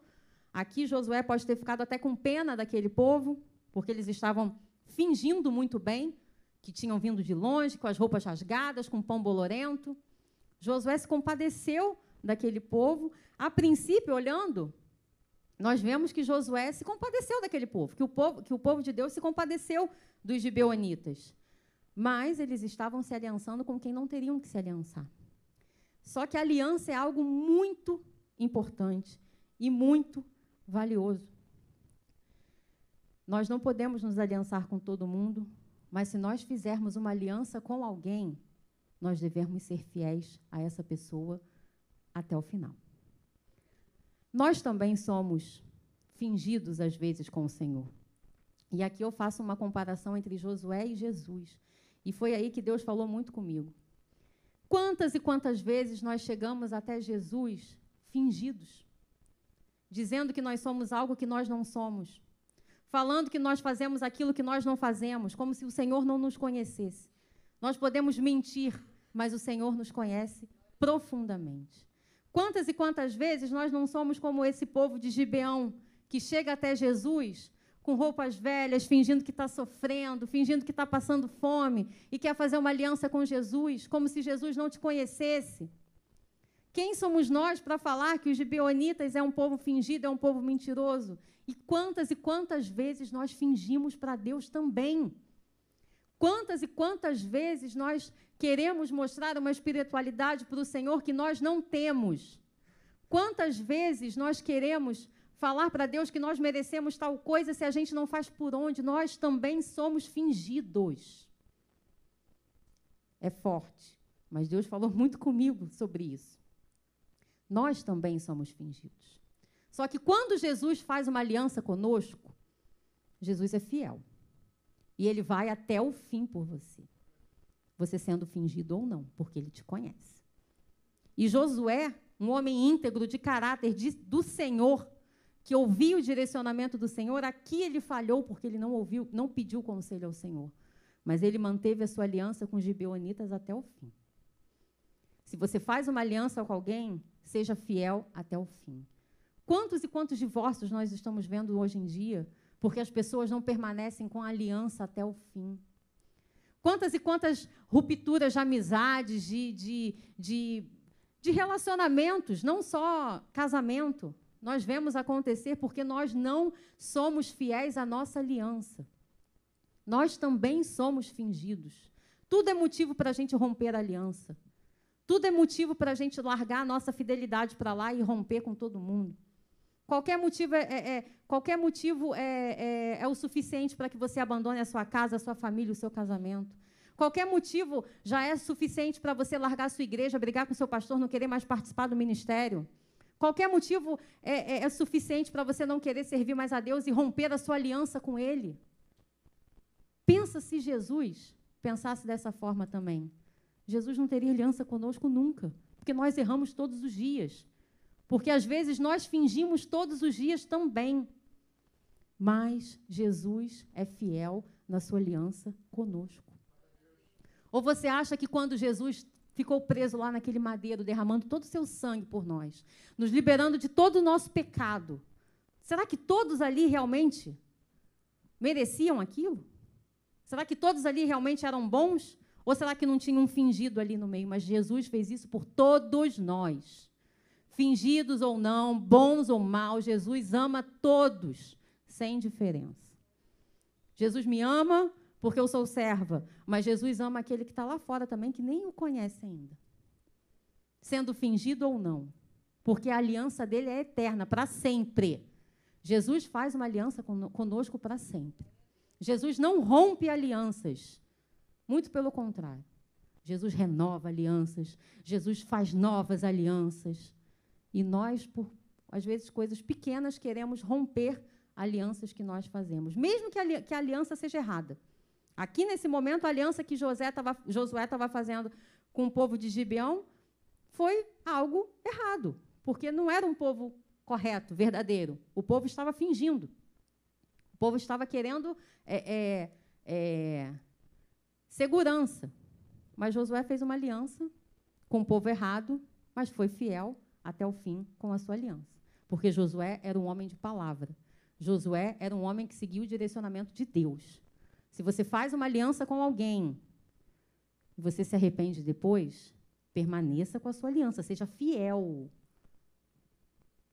Aqui, Josué pode ter ficado até com pena daquele povo, porque eles estavam fingindo muito bem, que tinham vindo de longe, com as roupas rasgadas, com pão bolorento. Josué se compadeceu daquele povo. A princípio, olhando, nós vemos que Josué se compadeceu daquele povo, que o povo, que o povo de Deus se compadeceu dos gibeonitas. Mas eles estavam se aliançando com quem não teriam que se aliançar. Só que aliança é algo muito importante e muito valioso. Nós não podemos nos aliançar com todo mundo, mas se nós fizermos uma aliança com alguém, nós devemos ser fiéis a essa pessoa até o final. Nós também somos fingidos às vezes com o Senhor. E aqui eu faço uma comparação entre Josué e Jesus. E foi aí que Deus falou muito comigo. Quantas e quantas vezes nós chegamos até Jesus fingidos, dizendo que nós somos algo que nós não somos, falando que nós fazemos aquilo que nós não fazemos, como se o Senhor não nos conhecesse. Nós podemos mentir, mas o Senhor nos conhece profundamente. Quantas e quantas vezes nós não somos como esse povo de Gibeão, que chega até Jesus com roupas velhas, fingindo que está sofrendo, fingindo que está passando fome e quer fazer uma aliança com Jesus, como se Jesus não te conhecesse. Quem somos nós para falar que os gibeonitas é um povo fingido, é um povo mentiroso? E quantas e quantas vezes nós fingimos para Deus também? Quantas e quantas vezes nós queremos mostrar uma espiritualidade para o Senhor que nós não temos? Quantas vezes nós queremos falar para Deus que nós merecemos tal coisa se a gente não faz por onde? Nós também somos fingidos. É forte, mas Deus falou muito comigo sobre isso. Nós também somos fingidos. Só que quando Jesus faz uma aliança conosco, Jesus é fiel. E ele vai até o fim por você. Você sendo fingido ou não, porque ele te conhece. E Josué, um homem íntegro de caráter de, do Senhor, que ouviu o direcionamento do Senhor, aqui ele falhou porque ele não ouviu, não pediu conselho ao Senhor. Mas ele manteve a sua aliança com os gibeonitas até o fim. Se você faz uma aliança com alguém, seja fiel até o fim. Quantos e quantos divórcios nós estamos vendo hoje em dia porque as pessoas não permanecem com a aliança até o fim? Quantas e quantas rupturas de amizades, de, de, de, de relacionamentos, não só casamento, nós vemos acontecer porque nós não somos fiéis à nossa aliança. Nós também somos fingidos. Tudo é motivo para a gente romper a aliança. Tudo é motivo para a gente largar a nossa fidelidade para lá e romper com todo mundo. Qualquer motivo é, é, é qualquer motivo é, é, é o suficiente para que você abandone a sua casa, a sua família, o seu casamento. Qualquer motivo já é suficiente para você largar a sua igreja, brigar com seu pastor, não querer mais participar do ministério. Qualquer motivo é, é, é suficiente para você não querer servir mais a Deus e romper a sua aliança com Ele. Pensa se Jesus pensasse dessa forma também. Jesus não teria aliança conosco nunca, porque nós erramos todos os dias. Porque às vezes nós fingimos todos os dias também. Mas Jesus é fiel na sua aliança conosco. Ou você acha que quando Jesus ficou preso lá naquele madeiro, derramando todo o seu sangue por nós, nos liberando de todo o nosso pecado, será que todos ali realmente mereciam aquilo? Será que todos ali realmente eram bons? Ou será que não tinha um fingido ali no meio? Mas Jesus fez isso por todos nós fingidos ou não, bons ou maus, Jesus ama todos, sem diferença. Jesus me ama porque eu sou serva, mas Jesus ama aquele que está lá fora também, que nem o conhece ainda. Sendo fingido ou não, porque a aliança dele é eterna, para sempre. Jesus faz uma aliança conosco para sempre. Jesus não rompe alianças. Muito pelo contrário. Jesus renova alianças. Jesus faz novas alianças. E nós, por às vezes, coisas pequenas, queremos romper alianças que nós fazemos, mesmo que a, que a aliança seja errada. Aqui, nesse momento, a aliança que tava, Josué estava fazendo com o povo de Gibeão foi algo errado, porque não era um povo correto, verdadeiro. O povo estava fingindo. O povo estava querendo é, é, é, segurança. Mas Josué fez uma aliança com o povo errado, mas foi fiel até o fim com a sua aliança. Porque Josué era um homem de palavra. Josué era um homem que seguia o direcionamento de Deus. Se você faz uma aliança com alguém e você se arrepende depois, permaneça com a sua aliança, seja fiel.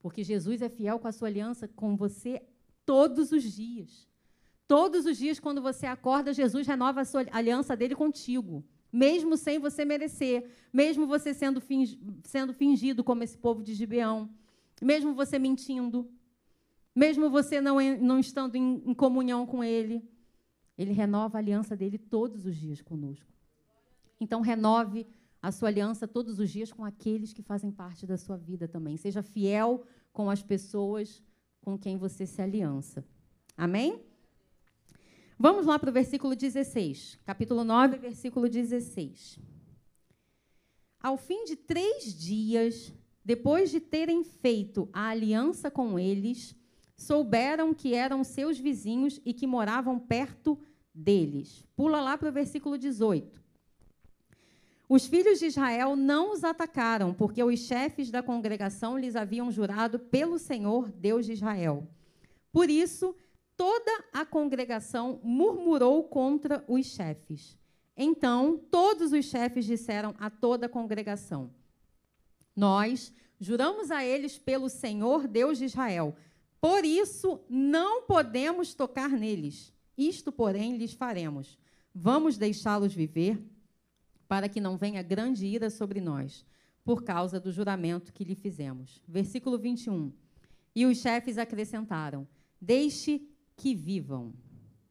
Porque Jesus é fiel com a sua aliança com você todos os dias. Todos os dias, quando você acorda, Jesus renova a sua aliança dele contigo, mesmo sem você merecer, mesmo você sendo, sendo fingido como esse povo de Gibeão, mesmo você mentindo, mesmo você não, não estando em, em comunhão com Ele. Ele renova a aliança dele todos os dias conosco. Então, renove a sua aliança todos os dias com aqueles que fazem parte da sua vida também. Seja fiel com as pessoas com quem você se aliança. Amém? Vamos lá para o versículo 16, capítulo 9, versículo 16. Ao fim de três dias, depois de terem feito a aliança com eles, souberam que eram seus vizinhos e que moravam perto deles. Pula lá para o versículo 18. Os filhos de Israel não os atacaram, porque os chefes da congregação lhes haviam jurado pelo Senhor, Deus de Israel. Por isso, toda a congregação murmurou contra os chefes. Então, todos os chefes disseram a toda a congregação: Nós juramos a eles pelo Senhor, Deus de Israel. Por isso, não podemos tocar neles. Isto, porém, lhes faremos. Vamos deixá-los viver para que não venha grande ira sobre nós, por causa do juramento que lhe fizemos. Versículo 21. E os chefes acrescentaram: Deixe que vivam,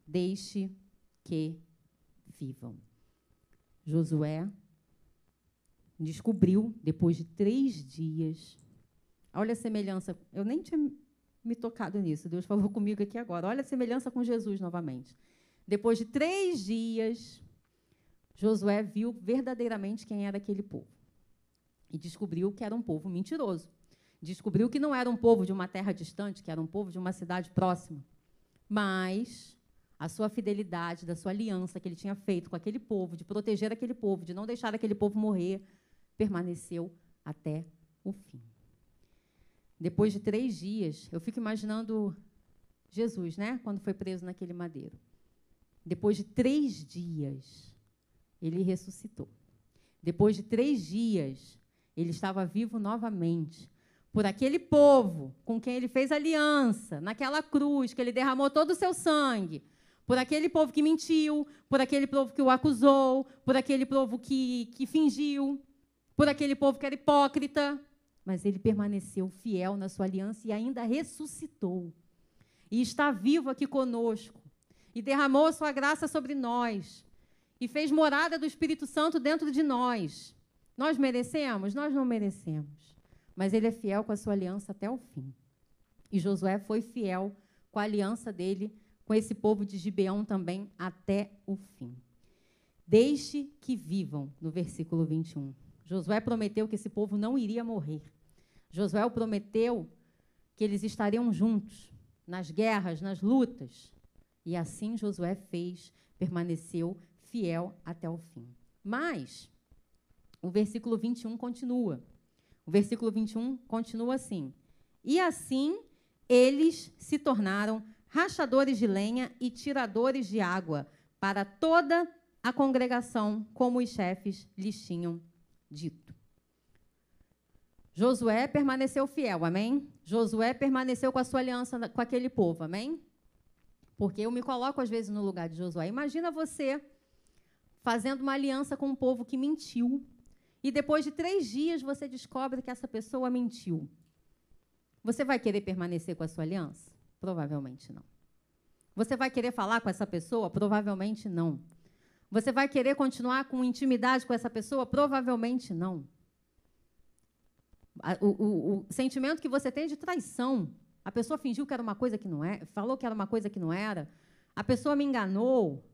deixe que vivam. Josué descobriu, depois de três dias, olha a semelhança, eu nem tinha me tocado nisso, Deus falou comigo aqui agora, olha a semelhança com Jesus novamente. Depois de três dias, Josué viu verdadeiramente quem era aquele povo. E descobriu que era um povo mentiroso. Descobriu que não era um povo de uma terra distante, que era um povo de uma cidade próxima. Mas a sua fidelidade, da sua aliança que ele tinha feito com aquele povo, de proteger aquele povo, de não deixar aquele povo morrer, permaneceu até o fim. Depois de três dias, eu fico imaginando Jesus, né? Quando foi preso naquele madeiro. Depois de três dias, ele ressuscitou. Depois de três dias, ele estava vivo novamente. Por aquele povo com quem ele fez aliança, naquela cruz, que ele derramou todo o seu sangue. Por aquele povo que mentiu, por aquele povo que o acusou, por aquele povo que, que fingiu, por aquele povo que era hipócrita. Mas ele permaneceu fiel na sua aliança e ainda ressuscitou. E está vivo aqui conosco. E derramou a sua graça sobre nós e fez morada do Espírito Santo dentro de nós. Nós merecemos? Nós não merecemos. Mas ele é fiel com a sua aliança até o fim. E Josué foi fiel com a aliança dele com esse povo de Gibeão também até o fim. Deixe que vivam, no versículo 21. Josué prometeu que esse povo não iria morrer. Josué prometeu que eles estariam juntos nas guerras, nas lutas. E assim Josué fez, permaneceu fiel até o fim. Mas o versículo 21 continua. O versículo 21 continua assim: E assim eles se tornaram rachadores de lenha e tiradores de água para toda a congregação, como os chefes lhes tinham dito. Josué permaneceu fiel, amém? Josué permaneceu com a sua aliança com aquele povo, amém? Porque eu me coloco às vezes no lugar de Josué. Imagina você fazendo uma aliança com um povo que mentiu, e depois de três dias você descobre que essa pessoa mentiu. Você vai querer permanecer com a sua aliança? Provavelmente não. Você vai querer falar com essa pessoa? Provavelmente não. Você vai querer continuar com intimidade com essa pessoa? Provavelmente não. O, o, o, sentimento que você tem de traição. A pessoa fingiu que era uma coisa que não é, falou que era uma coisa que não era. A pessoa me enganou.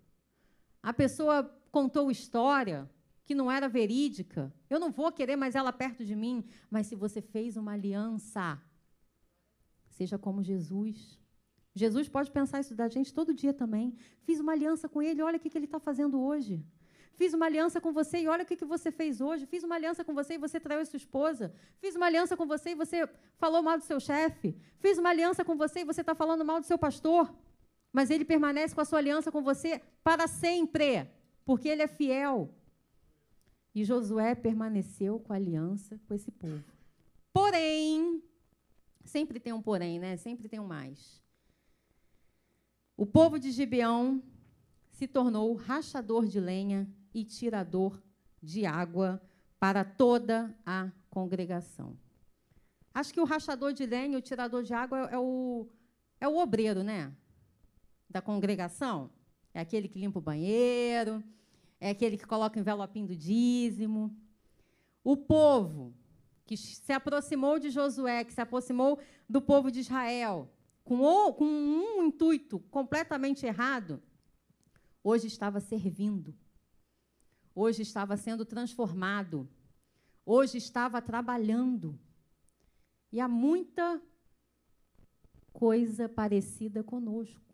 A pessoa contou história que não era verídica. Eu não vou querer mais ela perto de mim. Mas se você fez uma aliança, seja como Jesus. Jesus pode pensar isso da gente todo dia também. Fiz uma aliança com ele, olha o que, ele está fazendo hoje. Fiz uma aliança com você e olha o que, que você fez hoje. Fiz uma aliança com você e você traiu a sua esposa. Fiz uma aliança com você e você falou mal do seu chefe. Fiz uma aliança com você e você está falando mal do seu pastor. Mas ele permanece com a sua aliança com você para sempre, porque ele é fiel. E Josué permaneceu com a aliança com esse povo. Porém, sempre tem um porém, né? Sempre tem um mais. O povo de Gibeão se tornou rachador de lenha e tirador de água para toda a congregação. Acho que o rachador de lenha e o tirador de água é o, é o obreiro, né? Da congregação. É aquele que limpa o banheiro, é aquele que coloca o envelopinho do dízimo. O povo que se aproximou de Josué, que se aproximou do povo de Israel, com, com um intuito completamente errado, hoje estava servindo, hoje estava sendo transformado, hoje estava trabalhando. E há muita coisa parecida conosco.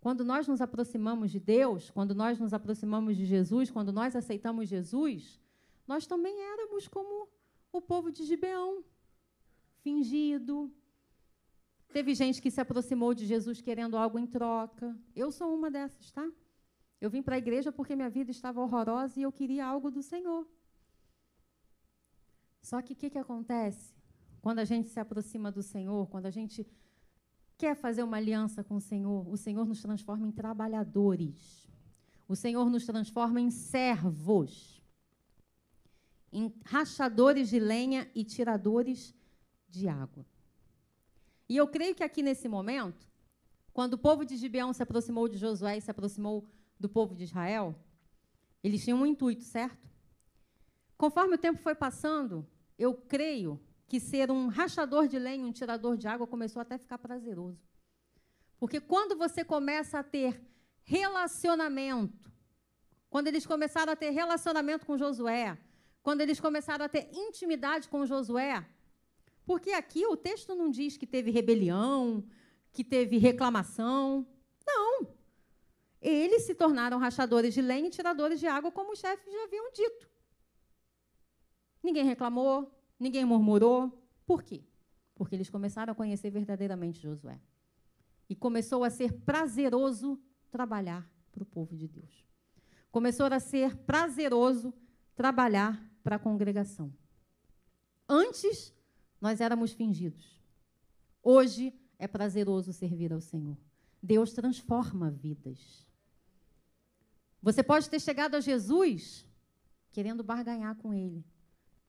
Quando nós nos aproximamos de Deus, quando nós nos aproximamos de Jesus, quando nós aceitamos Jesus, nós também éramos como o povo de Gibeão, fingido. Teve gente que se aproximou de Jesus querendo algo em troca. Eu sou uma dessas, tá? Eu vim para a igreja porque minha vida estava horrorosa e eu queria algo do Senhor. Só que o que, que acontece? Quando a gente se aproxima do Senhor, quando a gente quer fazer uma aliança com o Senhor, o Senhor nos transforma em trabalhadores. O Senhor nos transforma em servos, em rachadores de lenha e tiradores de água. E eu creio que aqui nesse momento, quando o povo de Gibeão se aproximou de Josué e se aproximou do povo de Israel, eles tinham um intuito, certo? Conforme o tempo foi passando, eu creio que ser um rachador de lenha, um tirador de água, começou até a ficar prazeroso. Porque quando você começa a ter relacionamento, quando eles começaram a ter relacionamento com Josué, quando eles começaram a ter intimidade com Josué, porque aqui o texto não diz que teve rebelião, que teve reclamação. Não. Eles se tornaram rachadores de lenha e tiradores de água, como os chefes já haviam dito. Ninguém reclamou, Ninguém murmurou. Por quê? Porque eles começaram a conhecer verdadeiramente Josué. E começou a ser prazeroso trabalhar para o povo de Deus. Começou a ser prazeroso trabalhar para a congregação. Antes, nós éramos fingidos. Hoje é prazeroso servir ao Senhor. Deus transforma vidas. Você pode ter chegado a Jesus querendo barganhar com Ele.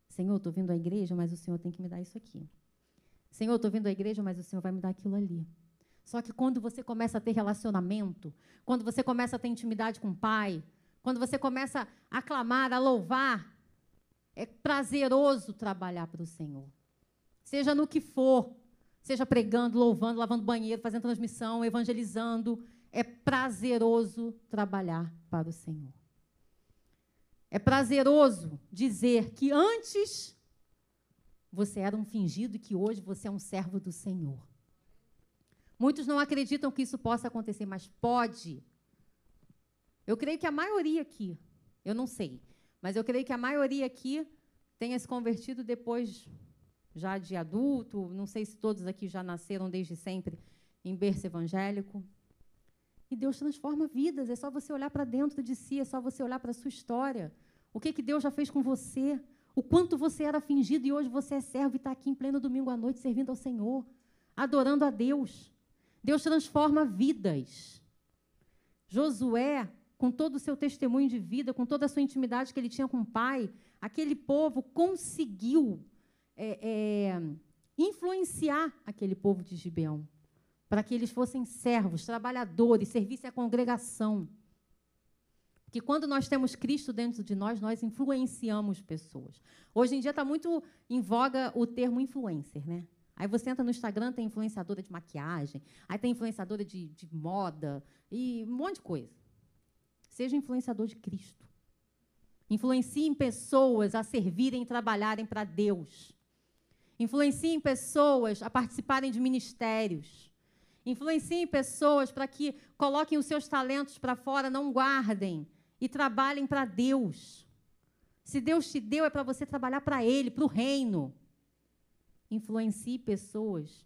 Senhor, estou vindo à igreja, mas o Senhor tem que me dar isso aqui. Senhor, estou vindo à igreja, mas o Senhor vai me dar aquilo ali. Só que quando você começa a ter relacionamento, quando você começa a ter intimidade com o Pai, quando você começa a clamar, a louvar, é prazeroso trabalhar para o Senhor. Seja no que for, seja pregando, louvando, lavando banheiro, fazendo transmissão, evangelizando, é prazeroso trabalhar para o Senhor. É prazeroso dizer que antes você era um fingido e que hoje você é um servo do Senhor. Muitos não acreditam que isso possa acontecer, mas pode. Eu creio que a maioria aqui, eu não sei, mas eu creio que a maioria aqui tenha se convertido depois já de adulto. Não sei se todos aqui já nasceram desde sempre em berço evangélico. E Deus transforma vidas. É só você olhar para dentro de si, é só você olhar para a sua história. O que, que Deus já fez com você? O quanto você era fingido e hoje você é servo e está aqui em pleno domingo à noite servindo ao Senhor, adorando a Deus. Deus transforma vidas. Josué, com todo o seu testemunho de vida, com toda a sua intimidade que ele tinha com o pai, aquele povo conseguiu é, é, influenciar aquele povo de Gibeão. Para que eles fossem servos, trabalhadores, servissem a congregação. Porque quando nós temos Cristo dentro de nós, nós influenciamos pessoas. Hoje em dia está muito em voga o termo influencer, né? Aí você entra no Instagram, tem influenciadora de maquiagem, aí tem influenciadora de, de moda e um monte de coisa. Seja influenciador de Cristo. Influenciem pessoas a servirem e trabalharem para Deus. Influenciem pessoas a participarem de ministérios. Influenciem pessoas para que coloquem os seus talentos para fora, não guardem e trabalhem para Deus. Se Deus te deu, é para você trabalhar para Ele, para o reino. Influencie pessoas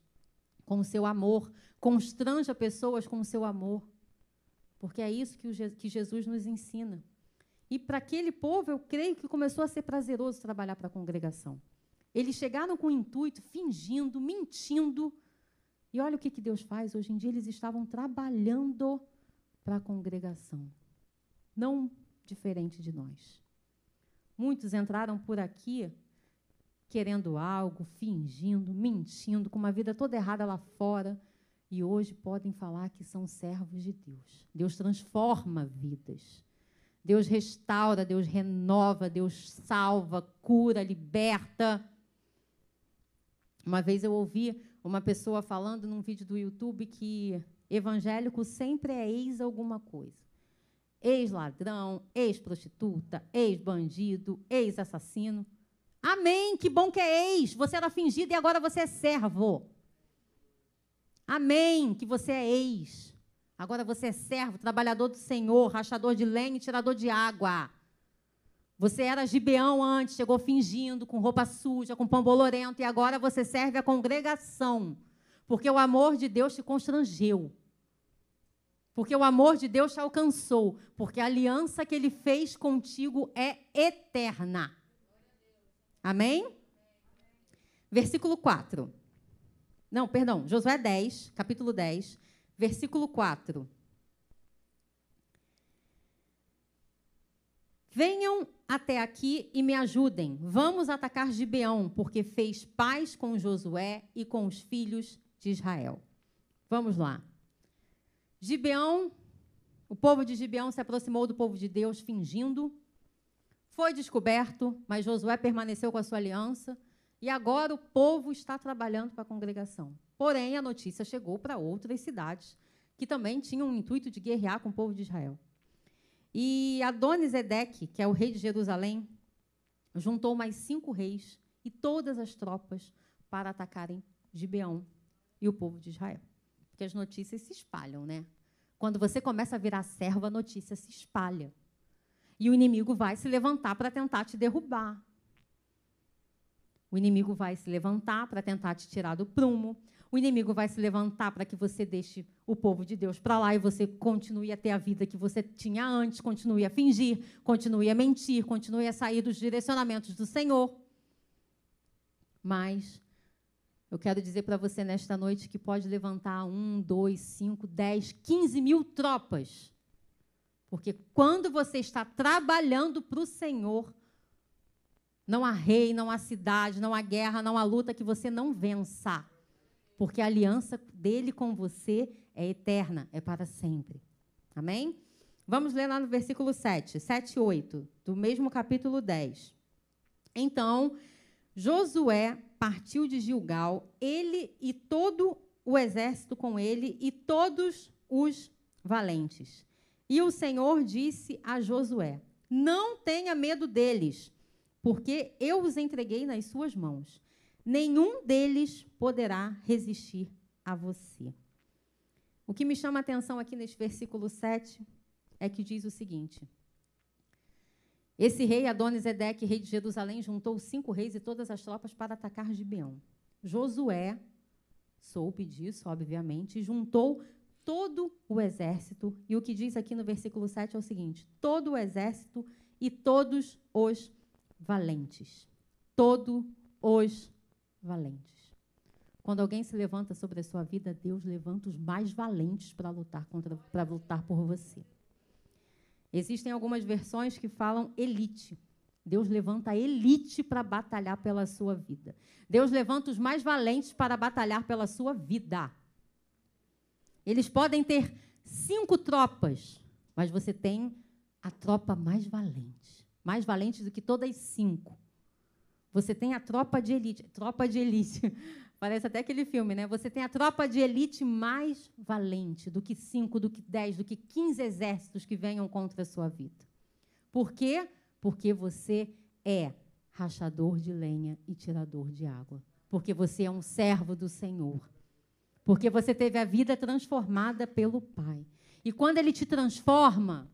com o seu amor. Constranja pessoas com o seu amor. Porque é isso que, Jesus nos ensina. E para aquele povo, eu creio que começou a ser prazeroso trabalhar para a congregação. Eles chegaram com o intuito, fingindo, mentindo. E olha o que, que Deus faz. Hoje em dia, eles estavam trabalhando para a congregação. Não diferente de nós. Muitos entraram por aqui querendo algo, fingindo, mentindo, com uma vida toda errada lá fora. E hoje podem falar que são servos de Deus. Deus transforma vidas. Deus restaura, Deus renova, Deus salva, cura, liberta. Uma vez eu ouvi uma pessoa falando num vídeo do YouTube que evangélico sempre é ex alguma coisa. Ex-ladrão, ex-prostituta, ex-bandido, ex-assassino. Amém, que bom que é ex. Você era fingido e agora você é servo. Amém, que você é ex. Agora você é servo, trabalhador do Senhor, rachador de lenha e tirador de água. Você era gibeão antes, chegou fingindo, com roupa suja, com pão bolorento, e agora você serve a congregação. Porque o amor de Deus te constrangeu. Porque o amor de Deus te alcançou. Porque a aliança que ele fez contigo é eterna. Amém? Versículo 4. Não, perdão, Josué 10, capítulo 10, versículo 4. Venham até aqui e me ajudem. Vamos atacar Gibeão, porque fez paz com Josué e com os filhos de Israel. Vamos lá. Gibeão, o povo de Gibeão se aproximou do povo de Deus fingindo. Foi descoberto, mas Josué permaneceu com a sua aliança. E agora o povo está trabalhando para a congregação. Porém, a notícia chegou para outras cidades que também tinham o intuito de guerrear com o povo de Israel. E Adonisedeque, que é o rei de Jerusalém, juntou mais cinco reis e todas as tropas para atacarem Gibeão e o povo de Israel. Porque as notícias se espalham, né? Quando você começa a virar servo, a notícia se espalha. E o inimigo vai se levantar para tentar te derrubar. O inimigo vai se levantar para tentar te tirar do prumo. O inimigo vai se levantar para que você deixe o povo de Deus para lá e você continue a ter a vida que você tinha antes, continue a fingir, continue a mentir, continue a sair dos direcionamentos do Senhor. Mas eu quero dizer para você nesta noite que pode levantar um, dois, cinco, dez, quinze mil tropas. Porque quando você está trabalhando para o Senhor, não há rei, não há cidade, não há guerra, não há luta que você não vença porque a aliança dele com você é eterna, é para sempre. Amém? Vamos ler lá no versículo 7, 7 e 8, do mesmo capítulo 10. Então, Josué partiu de Gilgal, ele e todo o exército com ele e todos os valentes. E o Senhor disse a Josué: Não tenha medo deles, porque eu os entreguei nas suas mãos nenhum deles poderá resistir a você. O que me chama a atenção aqui neste versículo 7 é que diz o seguinte: Esse rei Adonisedeque, rei de Jerusalém, juntou cinco reis e todas as tropas para atacar Gibeão. Josué soube disso, obviamente, e juntou todo o exército. E o que diz aqui no versículo 7 é o seguinte: todo o exército e todos os valentes. Todo os valentes. Quando alguém se levanta sobre a sua vida, Deus levanta os mais valentes para lutar contra, para lutar por você. Existem algumas versões que falam elite. Deus levanta a elite para batalhar pela sua vida. Deus levanta os mais valentes para batalhar pela sua vida. Eles podem ter cinco tropas, mas você tem a tropa mais valente. Mais valente do que todas as cinco. Você tem a tropa de elite. Tropa de elite. Parece até aquele filme, né? Você tem a tropa de elite mais valente do que cinco, do que dez, do que quinze exércitos que venham contra a sua vida. Por quê? Porque você é rachador de lenha e tirador de água. Porque você é um servo do Senhor. Porque você teve a vida transformada pelo Pai. E quando Ele te transforma,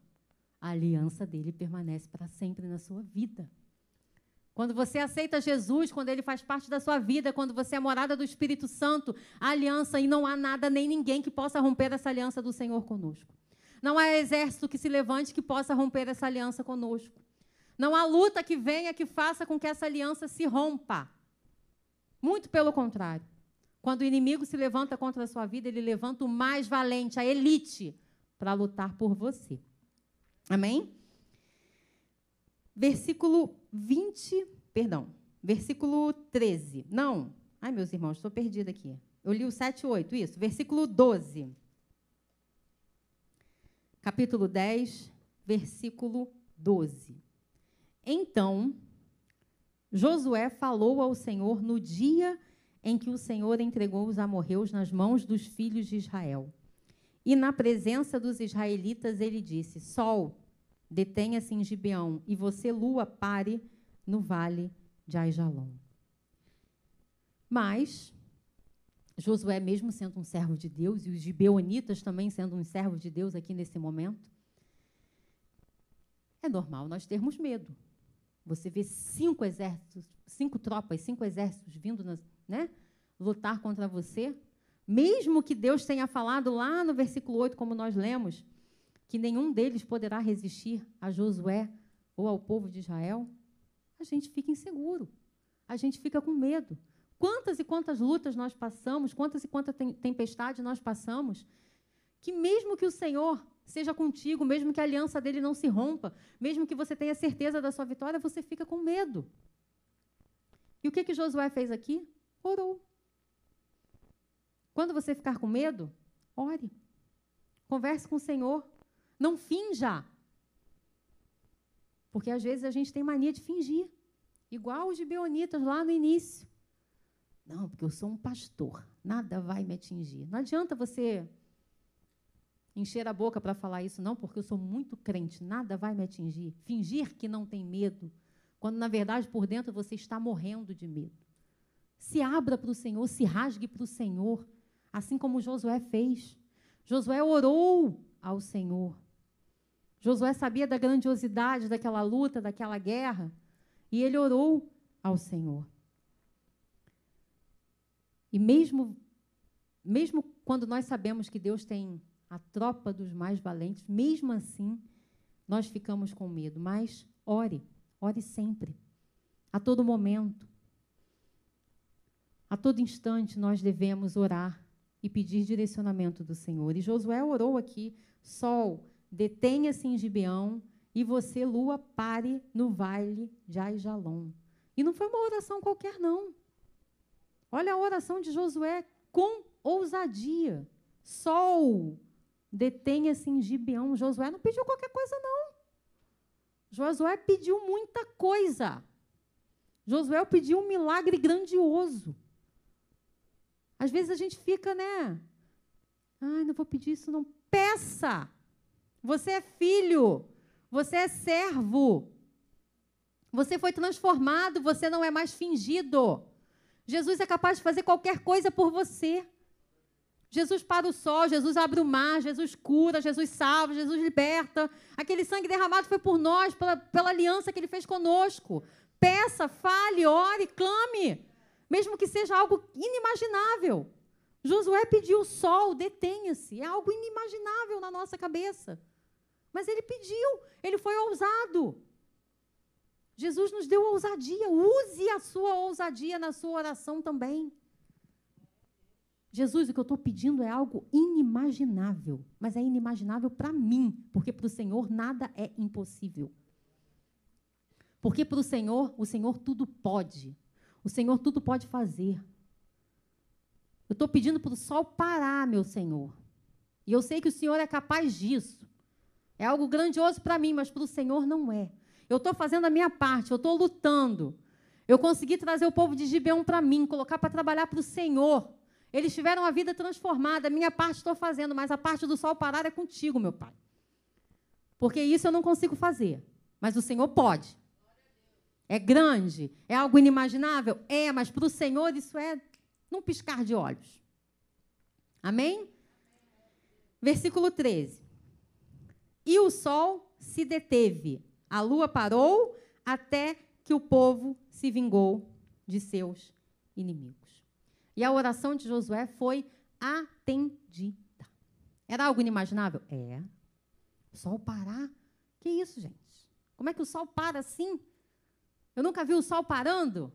a aliança dele permanece para sempre na sua vida. Quando você aceita Jesus, quando ele faz parte da sua vida, quando você é morada do Espírito Santo, aliança, e não há nada nem ninguém que possa romper essa aliança do Senhor conosco. Não há exército que se levante que possa romper essa aliança conosco. Não há luta que venha que faça com que essa aliança se rompa. Muito pelo contrário. Quando o inimigo se levanta contra a sua vida, ele levanta o mais valente, a elite, para lutar por você. Amém? Versículo 20, perdão, versículo 13. Não, ai meus irmãos, estou perdida aqui. Eu li o 7 8, isso. Versículo 12. Capítulo 10, versículo 12. Então, Josué falou ao Senhor no dia em que o Senhor entregou os amorreus nas mãos dos filhos de Israel. E na presença dos israelitas ele disse: Sol, detenha-se em Gibeão, e você, lua, pare no vale de Aijalon. Mas Josué, mesmo sendo um servo de Deus, e os gibeonitas também sendo um servo de Deus aqui nesse momento, é normal nós termos medo. Você vê cinco exércitos, cinco tropas, cinco exércitos vindo, né, lutar contra você, mesmo que Deus tenha falado lá no versículo 8, como nós lemos, que nenhum deles poderá resistir a Josué ou ao povo de Israel, a gente fica inseguro, a gente fica com medo. Quantas e quantas lutas nós passamos, quantas e quantas tempestades nós passamos, que mesmo que o Senhor seja contigo, mesmo que a aliança dele não se rompa, mesmo que você tenha certeza da sua vitória, você fica com medo. E o que, que Josué fez aqui? Orou. Quando você ficar com medo, ore. Converse com o Senhor. Não finja. Porque às vezes a gente tem mania de fingir. Igual os gibeonitas lá no início. Não, porque eu sou um pastor. Nada vai me atingir. Não adianta você encher a boca para falar isso, não, porque eu sou muito crente. Nada vai me atingir. Fingir que não tem medo. Quando, na verdade, por dentro você está morrendo de medo. Se abra para o Senhor, se rasgue para o Senhor. Assim como Josué fez. Josué orou ao Senhor. Josué sabia da grandiosidade daquela luta, daquela guerra, e ele orou ao Senhor. E mesmo, mesmo quando nós sabemos que Deus tem a tropa dos mais valentes, mesmo assim, nós ficamos com medo. Mas ore, ore sempre, a todo momento. A todo instante nós devemos orar e pedir direcionamento do Senhor. E Josué orou aqui: Sol, detenha-se em Gibeão, e você, lua, pare no vale de Aijalon. E não foi uma oração qualquer, não. Olha a oração de Josué com ousadia. Sol, detenha-se em Gibeão. Josué não pediu qualquer coisa, não. Josué pediu muita coisa. Josué pediu um milagre grandioso. Às vezes a gente fica, né? Ai, não vou pedir isso, não. Peça! Você é filho, você é servo. Você foi transformado, você não é mais fingido. Jesus é capaz de fazer qualquer coisa por você. Jesus para o sol, Jesus abre o mar, Jesus cura, Jesus salva, Jesus liberta. Aquele sangue derramado foi por nós, pela, pela aliança que ele fez conosco. Peça, fale, ore, clame, mesmo que seja algo inimaginável. Josué pediu o sol, detenha-se. É algo inimaginável na nossa cabeça. Mas ele pediu, ele foi ousado. Jesus nos deu ousadia. Use a sua ousadia na sua oração também. Jesus, o que eu estou pedindo é algo inimaginável, mas é inimaginável para mim, porque para o Senhor nada é impossível. Porque para o Senhor, o Senhor tudo pode. O Senhor tudo pode fazer. Eu estou pedindo para o sol parar, meu Senhor. E eu sei que o Senhor é capaz disso. É algo grandioso para mim, mas para o Senhor não é. Eu estou fazendo a minha parte, eu estou lutando. Eu consegui trazer o povo de Gibeão para mim, colocar para trabalhar para o Senhor. Eles tiveram a vida transformada. A minha parte estou fazendo, mas a parte do sol parar é contigo, meu pai. Porque isso eu não consigo fazer. Mas o Senhor pode. É grande, é algo inimaginável? É, mas para o Senhor isso é num piscar de olhos. Amém? Versículo 13. E o sol se deteve, a lua parou, até que o povo se vingou de seus inimigos. E a oração de Josué foi atendida. Era algo inimaginável? É. O sol parar? Que isso, gente? Como é que o sol para assim? Eu nunca vi o sol parando.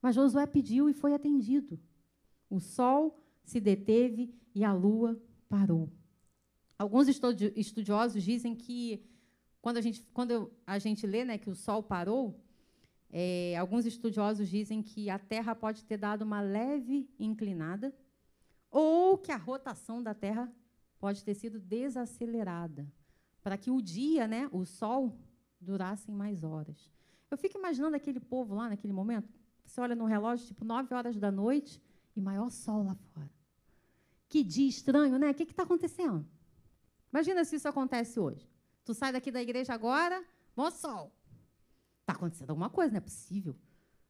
Mas Josué pediu e foi atendido. O sol se deteve e a lua parou. Alguns estudiosos dizem que quando a gente, quando a gente lê né, que o Sol parou, é, alguns estudiosos dizem que a Terra pode ter dado uma leve inclinada ou que a rotação da Terra pode ter sido desacelerada para que o dia, né, o Sol, durassem mais horas. Eu fico imaginando aquele povo lá naquele momento. Você olha no relógio, tipo, nove horas da noite e maior sol lá fora. Que dia estranho, né? O que está acontecendo? Imagina se isso acontece hoje. Tu sai daqui da igreja agora, bom sol. Está acontecendo alguma coisa, não é possível.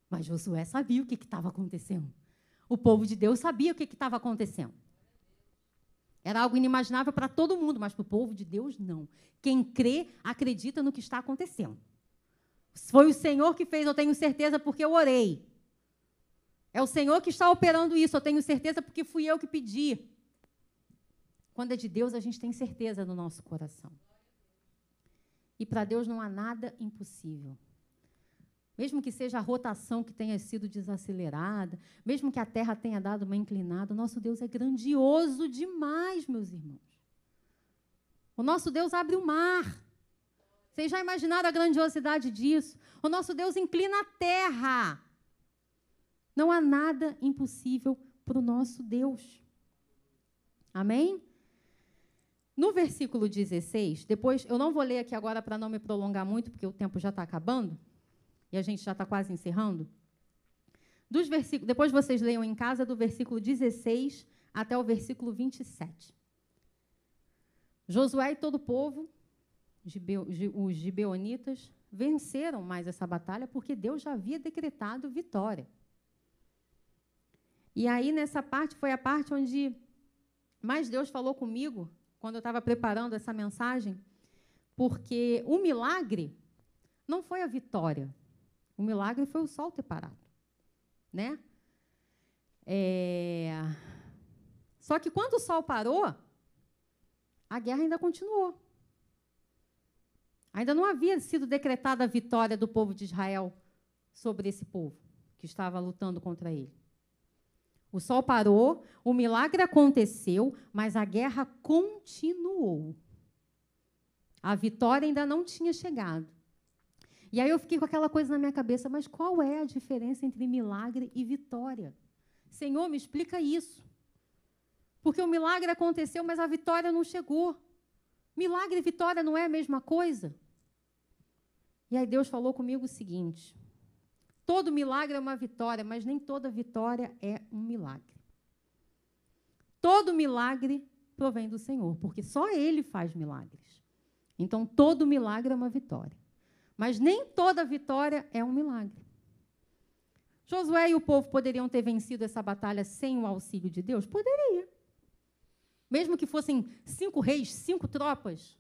Mas Josué sabia o que estava acontecendo. O povo de Deus sabia o que estava acontecendo. Era algo inimaginável para todo mundo, mas para o povo de Deus, não. Quem crê, acredita no que está acontecendo. Foi o Senhor que fez, eu tenho certeza, porque eu orei. É o Senhor que está operando isso, eu tenho certeza, porque fui eu que pedi. Quando é de Deus, a gente tem certeza no nosso coração. E para Deus não há nada impossível. Mesmo que seja a rotação que tenha sido desacelerada, mesmo que a terra tenha dado uma inclinada, o nosso Deus é grandioso demais, meus irmãos. O nosso Deus abre o mar. Vocês já imaginaram a grandiosidade disso? O nosso Deus inclina a terra. Não há nada impossível para o nosso Deus. Amém? No versículo 16, depois, eu não vou ler aqui agora para não me prolongar muito, porque o tempo já está acabando, e a gente já está quase encerrando. Dos versículos, depois vocês leiam em casa do versículo 16 até o versículo 27. Josué e todo o povo, os gibeonitas, venceram mais essa batalha porque Deus já havia decretado vitória. E aí, nessa parte, foi a parte onde mais Deus falou comigo quando eu estava preparando essa mensagem, porque o milagre não foi a vitória. O milagre foi o sol ter parado, né? É... Só que quando o sol parou, a guerra ainda continuou. Ainda não havia sido decretada a vitória do povo de Israel sobre esse povo que estava lutando contra ele. O sol parou, o milagre aconteceu, mas a guerra continuou. A vitória ainda não tinha chegado. E aí eu fiquei com aquela coisa na minha cabeça, mas qual é a diferença entre milagre e vitória? Senhor, me explica isso. Porque o milagre aconteceu, mas a vitória não chegou. Milagre e vitória não é a mesma coisa? E aí Deus falou comigo o seguinte: Todo milagre é uma vitória, mas nem toda vitória é um milagre. Todo milagre provém do Senhor, porque só Ele faz milagres. Então, todo milagre é uma vitória. Mas nem toda vitória é um milagre. Josué e o povo poderiam ter vencido essa batalha sem o auxílio de Deus? Poderia. Mesmo que fossem cinco reis, cinco tropas,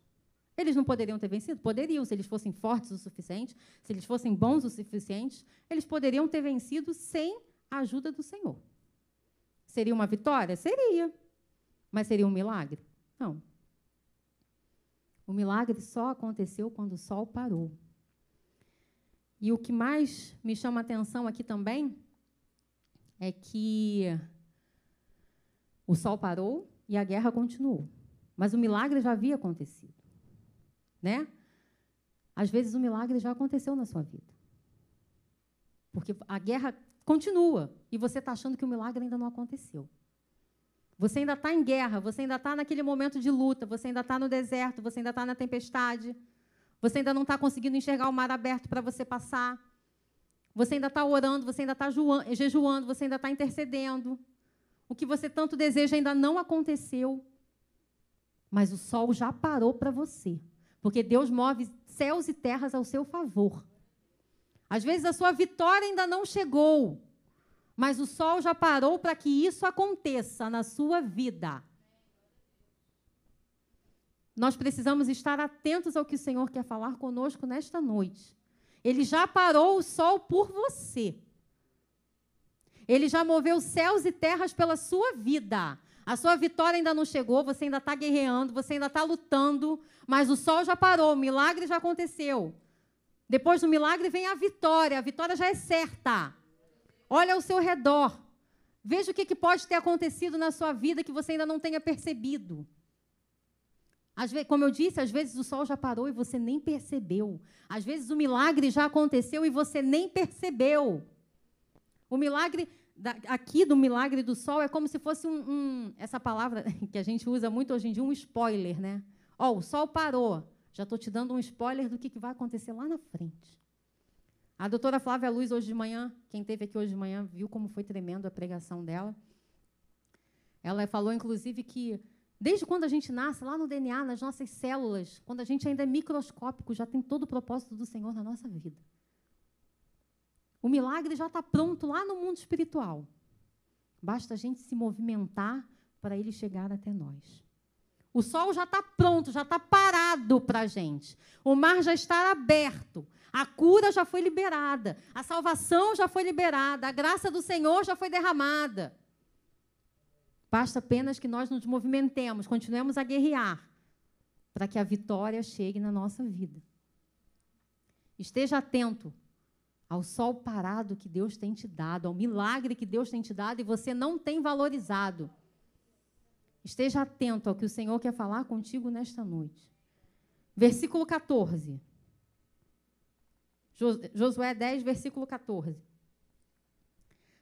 eles não poderiam ter vencido? Poderiam, se eles fossem fortes o suficiente, se eles fossem bons o suficiente, eles poderiam ter vencido sem a ajuda do Senhor. Seria uma vitória? Seria. Mas seria um milagre? Não. O milagre só aconteceu quando o sol parou. E o que mais me chama a atenção aqui também é que o sol parou e a guerra continuou. Mas o milagre já havia acontecido né? Às vezes o milagre já aconteceu na sua vida. Porque a guerra continua e você está achando que o milagre ainda não aconteceu. Você ainda está em guerra, você ainda está naquele momento de luta, você ainda está no deserto, você ainda está na tempestade, você ainda não está conseguindo enxergar o mar aberto para você passar. Você ainda está orando, você ainda está jejuando, você ainda está intercedendo. O que você tanto deseja ainda não aconteceu. Mas o sol já parou para você. Porque Deus move céus e terras ao seu favor. Às vezes a sua vitória ainda não chegou, mas o sol já parou para que isso aconteça na sua vida. Nós precisamos estar atentos ao que o Senhor quer falar conosco nesta noite. Ele já parou o sol por você. Ele já moveu céus e terras pela sua vida. A sua vitória ainda não chegou, você ainda está guerreando, você ainda está lutando, mas o sol já parou, o milagre já aconteceu. Depois do milagre vem a vitória, a vitória já é certa. Olha ao seu redor. Veja o que, que pode ter acontecido na sua vida que você ainda não tenha percebido. Vezes, como eu disse, às vezes o sol já parou e você nem percebeu. Às vezes o milagre já aconteceu e você nem percebeu. O milagre da, aqui do milagre do sol é como se fosse um, um, essa palavra que a gente usa muito hoje em dia, um spoiler, né? Ó, oh, o sol parou. Já estou te dando um spoiler do que, que vai acontecer lá na frente. A doutora Flávia Luz, hoje de manhã, quem teve aqui hoje de manhã, viu como foi tremendo a pregação dela. Ela falou, inclusive, que desde quando a gente nasce, lá no DNA, nas nossas células, quando a gente ainda é microscópico, já tem todo o propósito do Senhor na nossa vida. O milagre já está pronto lá no mundo espiritual. Basta a gente se movimentar para ele chegar até nós. O sol já está pronto, já está parado para a gente. O mar já está aberto. A cura já foi liberada. A salvação já foi liberada. A graça do Senhor já foi derramada. Basta apenas que nós nos movimentemos, continuemos a guerrear, para que a vitória chegue na nossa vida. Esteja atento ao sol parado que Deus tem te dado, ao milagre que Deus tem te dado e você não tem valorizado. Esteja atento ao que o Senhor quer falar contigo nesta noite. Versículo 14. Josué 10, versículo 14.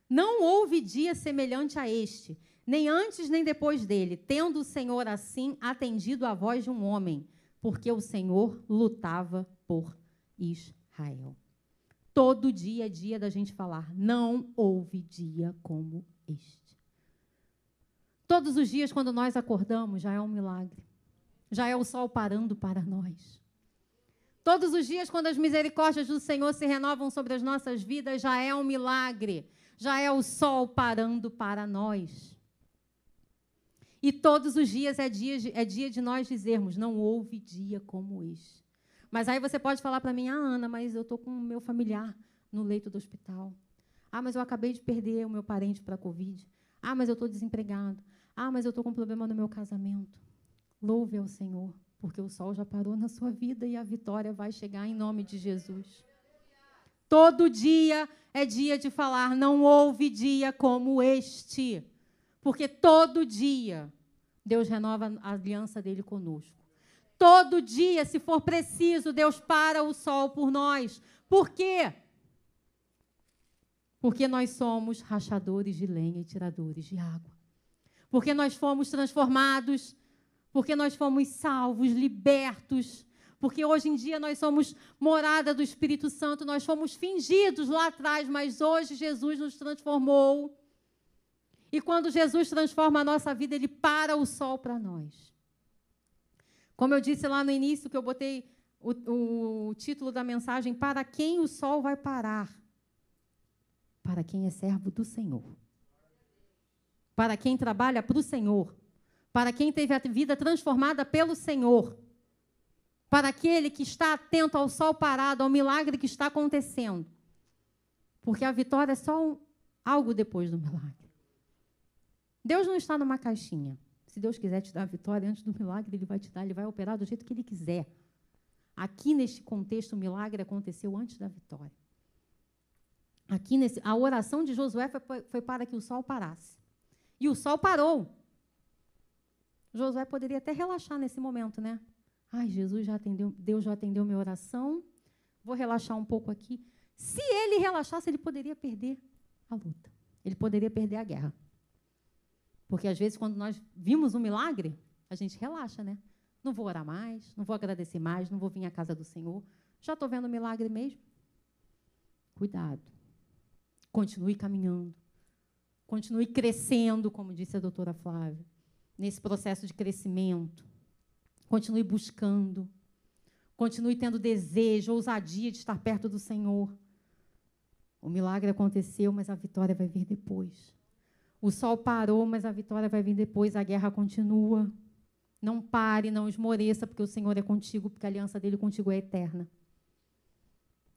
Não houve dia semelhante a este, nem antes nem depois dele, tendo o Senhor assim atendido a voz de um homem, porque o Senhor lutava por Israel. Todo dia é dia da gente falar: não houve dia como este. Todos os dias, quando nós acordamos, já é um milagre. Já é o sol parando para nós. Todos os dias, quando as misericórdias do Senhor se renovam sobre as nossas vidas, já é um milagre. Já é o sol parando para nós. E todos os dias é dia, é dia de nós dizermos: não houve dia como este. Mas aí você pode falar para mim, ah, Ana, mas eu estou com o meu familiar no leito do hospital. Ah, mas eu acabei de perder o meu parente para a Covid. Ah, mas eu estou desempregado. Ah, mas eu estou com problema no meu casamento. Louve ao Senhor, porque o sol já parou na sua vida e a vitória vai chegar em nome de Jesus. Todo dia é dia de falar, não houve dia como este. Porque todo dia Deus renova a aliança dele conosco. Todo dia, se for preciso, Deus para o sol por nós. Por quê? Porque nós somos rachadores de lenha e tiradores de água. Porque nós fomos transformados, porque nós fomos salvos, libertos. Porque hoje em dia nós somos morada do Espírito Santo, nós fomos fingidos lá atrás, mas hoje Jesus nos transformou. E quando Jesus transforma a nossa vida, ele para o sol para nós. Como eu disse lá no início, que eu botei o, o título da mensagem: Para quem o sol vai parar? Para quem é servo do Senhor. Para quem trabalha para o Senhor. Para quem teve a vida transformada pelo Senhor. Para aquele que está atento ao sol parado, ao milagre que está acontecendo. Porque a vitória é só um, algo depois do milagre. Deus não está numa caixinha. Se Deus quiser te dar a vitória antes do milagre, Ele vai te dar, Ele vai operar do jeito que Ele quiser. Aqui neste contexto, o milagre aconteceu antes da vitória. Aqui nesse, a oração de Josué foi, foi para que o sol parasse. E o sol parou. Josué poderia até relaxar nesse momento, né? Ai, Jesus já atendeu, Deus já atendeu minha oração. Vou relaxar um pouco aqui. Se ele relaxasse, ele poderia perder a luta. Ele poderia perder a guerra. Porque às vezes, quando nós vimos um milagre, a gente relaxa, né? Não vou orar mais, não vou agradecer mais, não vou vir à casa do Senhor. Já estou vendo o milagre mesmo. Cuidado. Continue caminhando. Continue crescendo, como disse a doutora Flávia, nesse processo de crescimento. Continue buscando. Continue tendo desejo, ousadia de estar perto do Senhor. O milagre aconteceu, mas a vitória vai vir depois. O sol parou, mas a vitória vai vir depois. A guerra continua. Não pare, não esmoreça, porque o Senhor é contigo, porque a aliança dele contigo é eterna.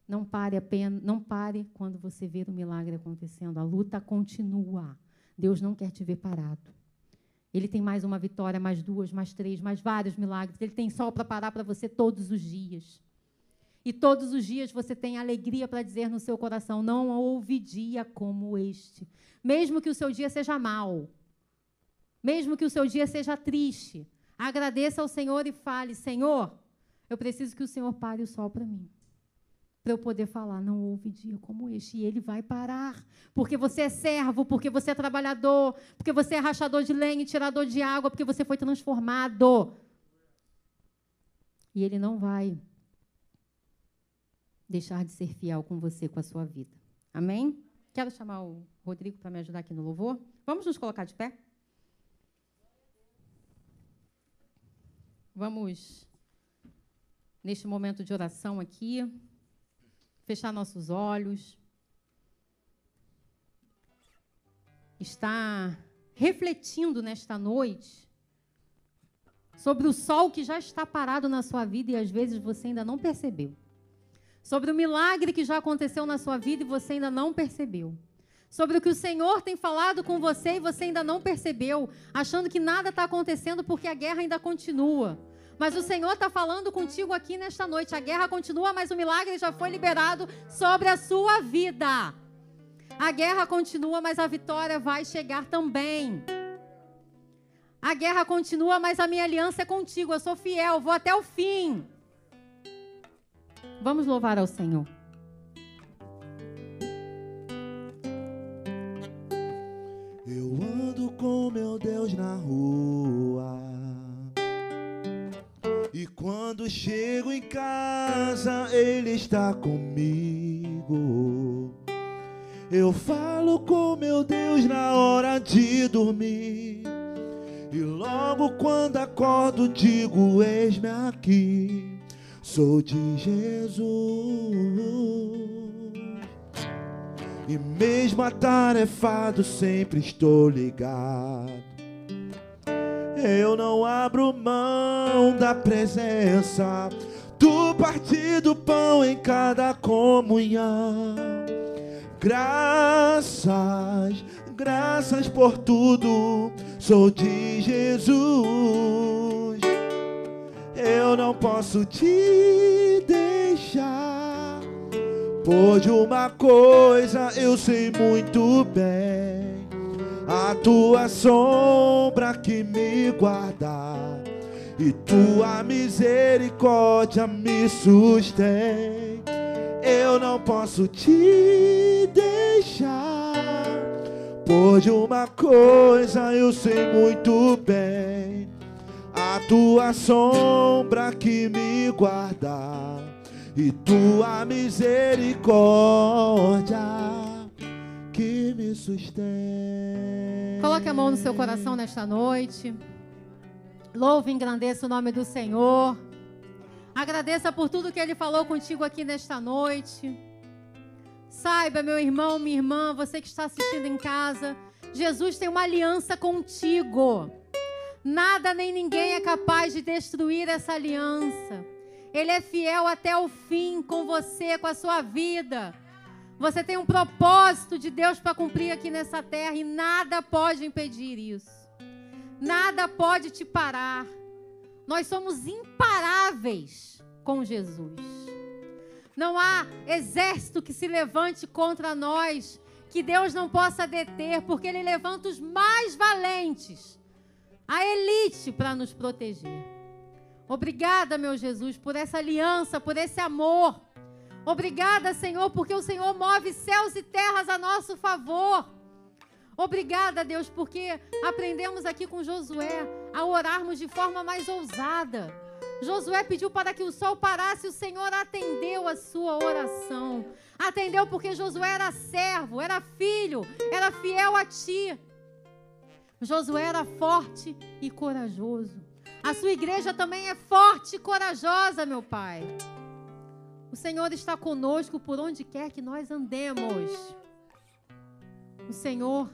Não pare apenas, não pare quando você ver o milagre acontecendo. A luta continua. Deus não quer te ver parado. Ele tem mais uma vitória, mais duas, mais três, mais vários milagres. Ele tem sol para parar para você todos os dias. E todos os dias você tem alegria para dizer no seu coração: não houve dia como este. Mesmo que o seu dia seja mau, mesmo que o seu dia seja triste, agradeça ao Senhor e fale: Senhor, eu preciso que o Senhor pare o sol para mim para eu poder falar, não houve dia como este. E ele vai parar, porque você é servo, porque você é trabalhador, porque você é rachador de lenha e tirador de água, porque você foi transformado. E ele não vai deixar de ser fiel com você, com a sua vida. Amém? Quero chamar o Rodrigo para me ajudar aqui no louvor. Vamos nos colocar de pé? Vamos, neste momento de oração aqui, fechar nossos olhos, estar refletindo nesta noite sobre o sol que já está parado na sua vida e às vezes você ainda não percebeu. Sobre o milagre que já aconteceu na sua vida e você ainda não percebeu. Sobre o que o Senhor tem falado com você e você ainda não percebeu, achando que nada está acontecendo porque a guerra ainda continua. Mas o Senhor está falando contigo aqui nesta noite. A guerra continua, mas o milagre já foi liberado sobre a sua vida. A guerra continua, mas a vitória vai chegar também. A guerra continua, mas a minha aliança é contigo. Eu sou fiel, vou até o fim. Vamos louvar ao Senhor. Eu ando com meu Deus na rua. E quando chego em casa, Ele está comigo. Eu falo com meu Deus na hora de dormir. E logo quando acordo, digo: Eis-me aqui, sou de Jesus. E mesmo atarefado, sempre estou ligado eu não abro mão da presença do partir do pão em cada comunhão. Graças, graças por tudo, sou de Jesus. Eu não posso te deixar, por de uma coisa eu sei muito bem a tua sombra que me guarda e tua misericórdia me sustém. Eu não posso te deixar, por de uma coisa eu sei muito bem, a tua sombra que me guarda e tua misericórdia que me sustém. Coloque a mão no seu coração nesta noite. Louve e engrandeça o nome do Senhor. Agradeça por tudo que Ele falou contigo aqui nesta noite. Saiba, meu irmão, minha irmã, você que está assistindo em casa, Jesus tem uma aliança contigo. Nada nem ninguém é capaz de destruir essa aliança. Ele é fiel até o fim com você, com a sua vida. Você tem um propósito de Deus para cumprir aqui nessa terra e nada pode impedir isso. Nada pode te parar. Nós somos imparáveis com Jesus. Não há exército que se levante contra nós que Deus não possa deter, porque Ele levanta os mais valentes, a elite, para nos proteger. Obrigada, meu Jesus, por essa aliança, por esse amor Obrigada, Senhor, porque o Senhor move céus e terras a nosso favor. Obrigada, Deus, porque aprendemos aqui com Josué a orarmos de forma mais ousada. Josué pediu para que o sol parasse, o Senhor atendeu a sua oração. Atendeu porque Josué era servo, era filho, era fiel a ti. Josué era forte e corajoso. A sua igreja também é forte e corajosa, meu Pai. O Senhor está conosco por onde quer que nós andemos. O Senhor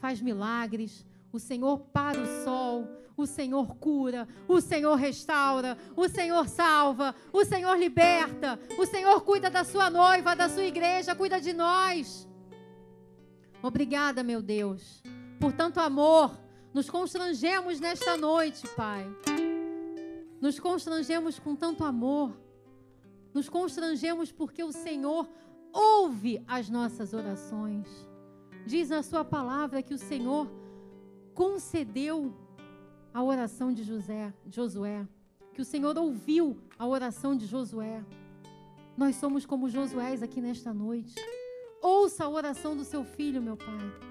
faz milagres, o Senhor para o sol, o Senhor cura, o Senhor restaura, o Senhor salva, o Senhor liberta, o Senhor cuida da sua noiva, da sua igreja, cuida de nós. Obrigada, meu Deus, por tanto amor. Nos constrangemos nesta noite, Pai. Nos constrangemos com tanto amor. Nos constrangemos porque o Senhor ouve as nossas orações. Diz na sua palavra que o Senhor concedeu a oração de José, Josué, que o Senhor ouviu a oração de Josué. Nós somos como Josué aqui nesta noite. Ouça a oração do seu filho, meu Pai.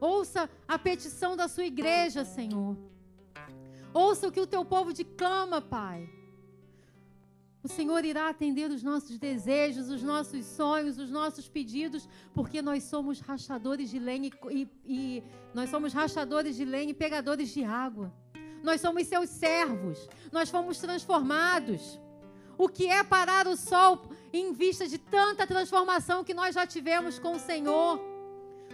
Ouça a petição da sua igreja, Senhor. Ouça o que o teu povo te clama, Pai. O Senhor irá atender os nossos desejos, os nossos sonhos, os nossos pedidos, porque nós somos rachadores de lenha e, e, nós somos rachadores de lenha e pegadores de água. Nós somos seus servos. Nós fomos transformados. O que é parar o sol em vista de tanta transformação que nós já tivemos com o Senhor?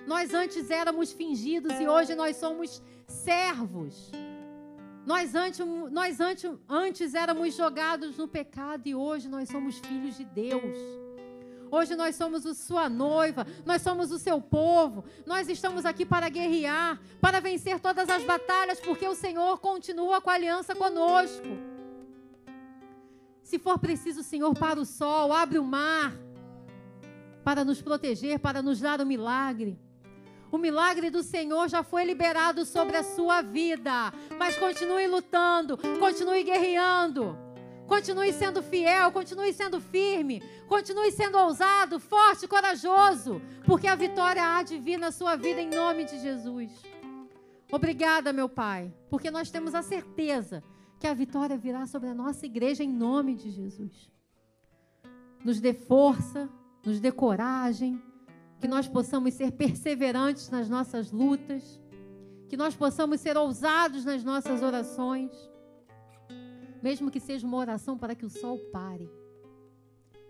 Nós antes éramos fingidos e hoje nós somos servos. Nós antes, nós antes, antes éramos jogados no pecado e hoje nós somos filhos de Deus. Hoje nós somos a sua noiva, nós somos o seu povo. Nós estamos aqui para guerrear, para vencer todas as batalhas, porque o Senhor continua com a aliança conosco. Se for preciso, Senhor, para o sol, abre o mar para nos proteger, para nos dar o milagre. O milagre do Senhor já foi liberado sobre a sua vida. Mas continue lutando, continue guerreando. Continue sendo fiel, continue sendo firme, continue sendo ousado, forte, corajoso, porque a vitória há de vir na sua vida em nome de Jesus. Obrigada, meu Pai, porque nós temos a certeza que a vitória virá sobre a nossa igreja em nome de Jesus. Nos dê força, nos dê coragem, que nós possamos ser perseverantes nas nossas lutas, que nós possamos ser ousados nas nossas orações, mesmo que seja uma oração para que o sol pare.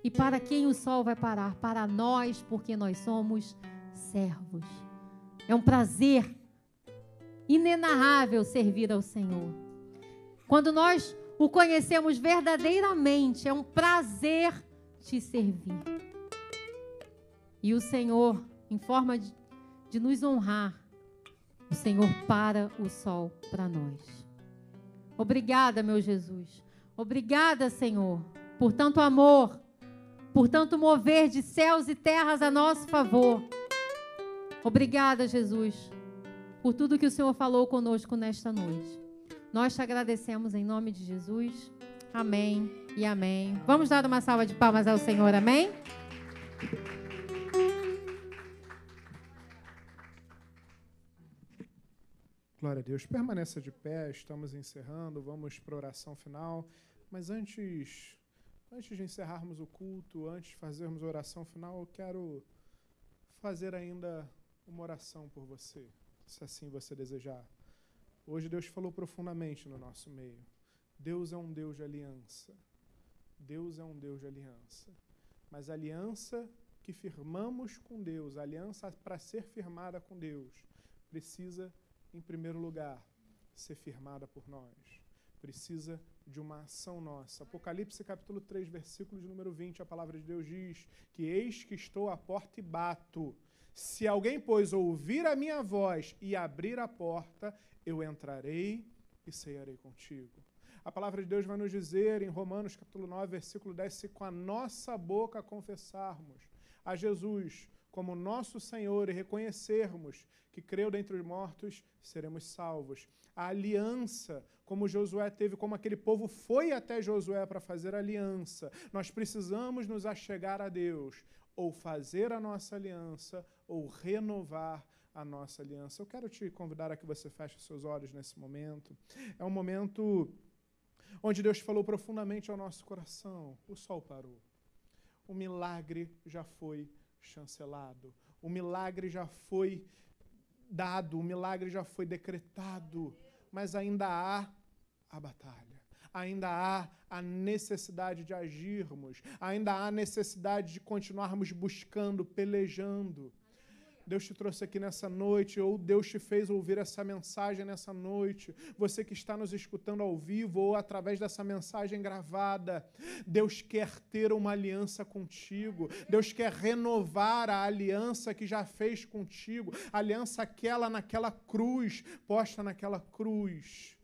E para quem o sol vai parar? Para nós, porque nós somos servos. É um prazer inenarrável servir ao Senhor. Quando nós o conhecemos verdadeiramente, é um prazer te servir. E o Senhor, em forma de, de nos honrar, o Senhor para o sol para nós. Obrigada, meu Jesus. Obrigada, Senhor, por tanto amor, por tanto mover de céus e terras a nosso favor. Obrigada, Jesus, por tudo que o Senhor falou conosco nesta noite. Nós te agradecemos em nome de Jesus. Amém e amém. Vamos dar uma salva de palmas ao Senhor, amém? Glória a Deus. Permaneça de pé, estamos encerrando, vamos para a oração final. Mas antes, antes de encerrarmos o culto, antes de fazermos a oração final, eu quero fazer ainda uma oração por você, se assim você desejar. Hoje Deus falou profundamente no nosso meio. Deus é um Deus de aliança. Deus é um Deus de aliança. Mas a aliança que firmamos com Deus, a aliança para ser firmada com Deus, precisa em primeiro lugar, ser firmada por nós. Precisa de uma ação nossa. Apocalipse capítulo 3, versículo de número 20, a palavra de Deus diz que eis que estou à porta e bato. Se alguém, pois, ouvir a minha voz e abrir a porta, eu entrarei e cearei contigo. A palavra de Deus vai nos dizer em Romanos capítulo 9, versículo 10, se com a nossa boca confessarmos a Jesus como nosso Senhor e reconhecermos que creu dentre os mortos, seremos salvos. A aliança, como Josué teve, como aquele povo foi até Josué para fazer aliança, nós precisamos nos achegar a Deus, ou fazer a nossa aliança, ou renovar a nossa aliança. Eu quero te convidar a que você feche seus olhos nesse momento. É um momento onde Deus falou profundamente ao nosso coração. O sol parou. O milagre já foi chancelado. O milagre já foi dado, o milagre já foi decretado, mas ainda há a batalha. Ainda há a necessidade de agirmos, ainda há a necessidade de continuarmos buscando, pelejando. Deus te trouxe aqui nessa noite, ou Deus te fez ouvir essa mensagem nessa noite. Você que está nos escutando ao vivo ou através dessa mensagem gravada, Deus quer ter uma aliança contigo. Deus quer renovar a aliança que já fez contigo, a aliança aquela naquela cruz, posta naquela cruz.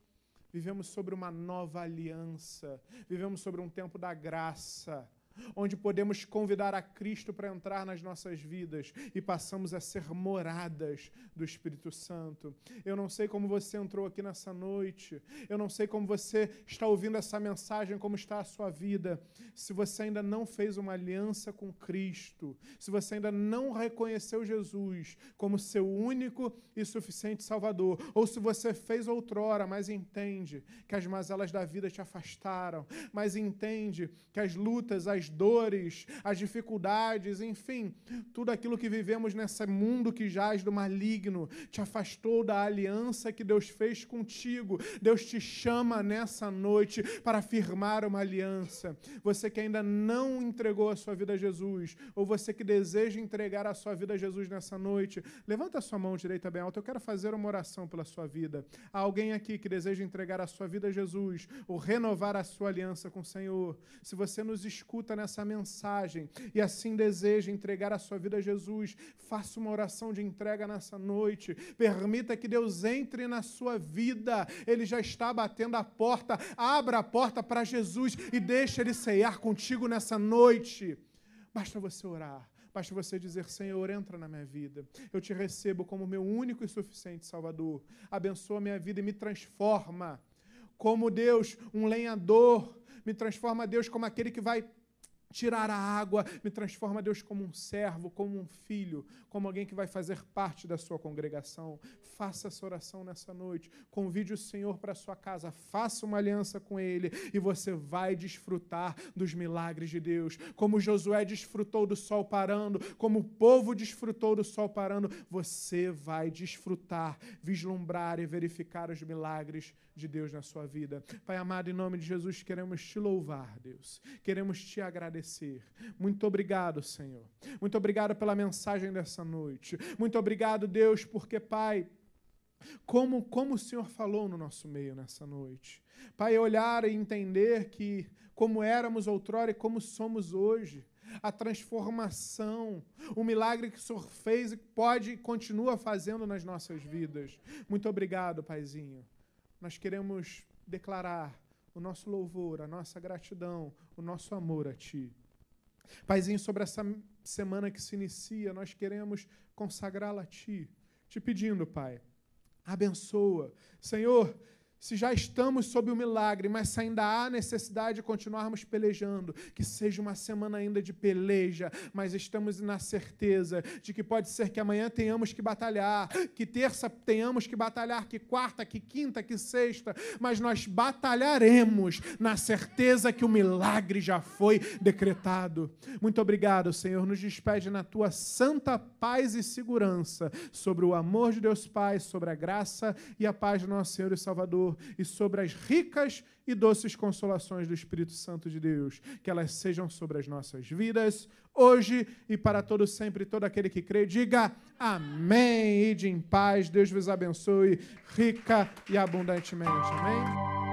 Vivemos sobre uma nova aliança, vivemos sobre um tempo da graça onde podemos convidar a Cristo para entrar nas nossas vidas e passamos a ser moradas do Espírito Santo. Eu não sei como você entrou aqui nessa noite, eu não sei como você está ouvindo essa mensagem, como está a sua vida. Se você ainda não fez uma aliança com Cristo, se você ainda não reconheceu Jesus como seu único e suficiente Salvador, ou se você fez outrora, mas entende que as mazelas da vida te afastaram, mas entende que as lutas, as dores, as dificuldades, enfim, tudo aquilo que vivemos nesse mundo que jaz do maligno, te afastou da aliança que Deus fez contigo. Deus te chama nessa noite para firmar uma aliança. Você que ainda não entregou a sua vida a Jesus, ou você que deseja entregar a sua vida a Jesus nessa noite, levanta a sua mão direita bem alta. Eu quero fazer uma oração pela sua vida. Há alguém aqui que deseja entregar a sua vida a Jesus, ou renovar a sua aliança com o Senhor. Se você nos escuta nessa mensagem e assim deseja entregar a sua vida a Jesus, faça uma oração de entrega nessa noite. Permita que Deus entre na sua vida. Ele já está batendo a porta. Abra a porta para Jesus e deixe ele ceiar contigo nessa noite. Basta você orar. Basta você dizer: Senhor, entra na minha vida. Eu te recebo como meu único e suficiente Salvador. Abençoa minha vida e me transforma. Como Deus, um lenhador, me transforma, Deus, como aquele que vai tirar a água, me transforma, Deus, como um servo, como um filho, como alguém que vai fazer parte da sua congregação. Faça essa oração nessa noite. Convide o Senhor para a sua casa, faça uma aliança com Ele e você vai desfrutar dos milagres de Deus. Como Josué desfrutou do sol parando, como o povo desfrutou do sol parando, você vai desfrutar, vislumbrar e verificar os milagres de Deus na sua vida. Pai amado, em nome de Jesus, queremos te louvar, Deus. Queremos te agradecer. Muito obrigado, Senhor. Muito obrigado pela mensagem dessa noite. Muito obrigado, Deus, porque, Pai, como, como o Senhor falou no nosso meio nessa noite. Pai, olhar e entender que como éramos outrora e como somos hoje a transformação, o milagre que o Senhor fez e pode e continua fazendo nas nossas vidas. Muito obrigado, Paizinho nós queremos declarar o nosso louvor, a nossa gratidão, o nosso amor a Ti. Paizinho, sobre essa semana que se inicia, nós queremos consagrá-la a Ti, te pedindo, Pai, abençoa. Senhor, se já estamos sob o milagre, mas se ainda há necessidade de continuarmos pelejando, que seja uma semana ainda de peleja, mas estamos na certeza de que pode ser que amanhã tenhamos que batalhar, que terça tenhamos que batalhar, que quarta, que quinta, que sexta, mas nós batalharemos na certeza que o milagre já foi decretado. Muito obrigado, Senhor. Nos despede na tua santa paz e segurança sobre o amor de Deus Pai, sobre a graça e a paz do nosso Senhor e Salvador e sobre as ricas e doces consolações do Espírito Santo de Deus, que elas sejam sobre as nossas vidas, hoje e para todo sempre. Todo aquele que crê, diga amém. E de em paz, Deus vos abençoe rica e abundantemente. Amém.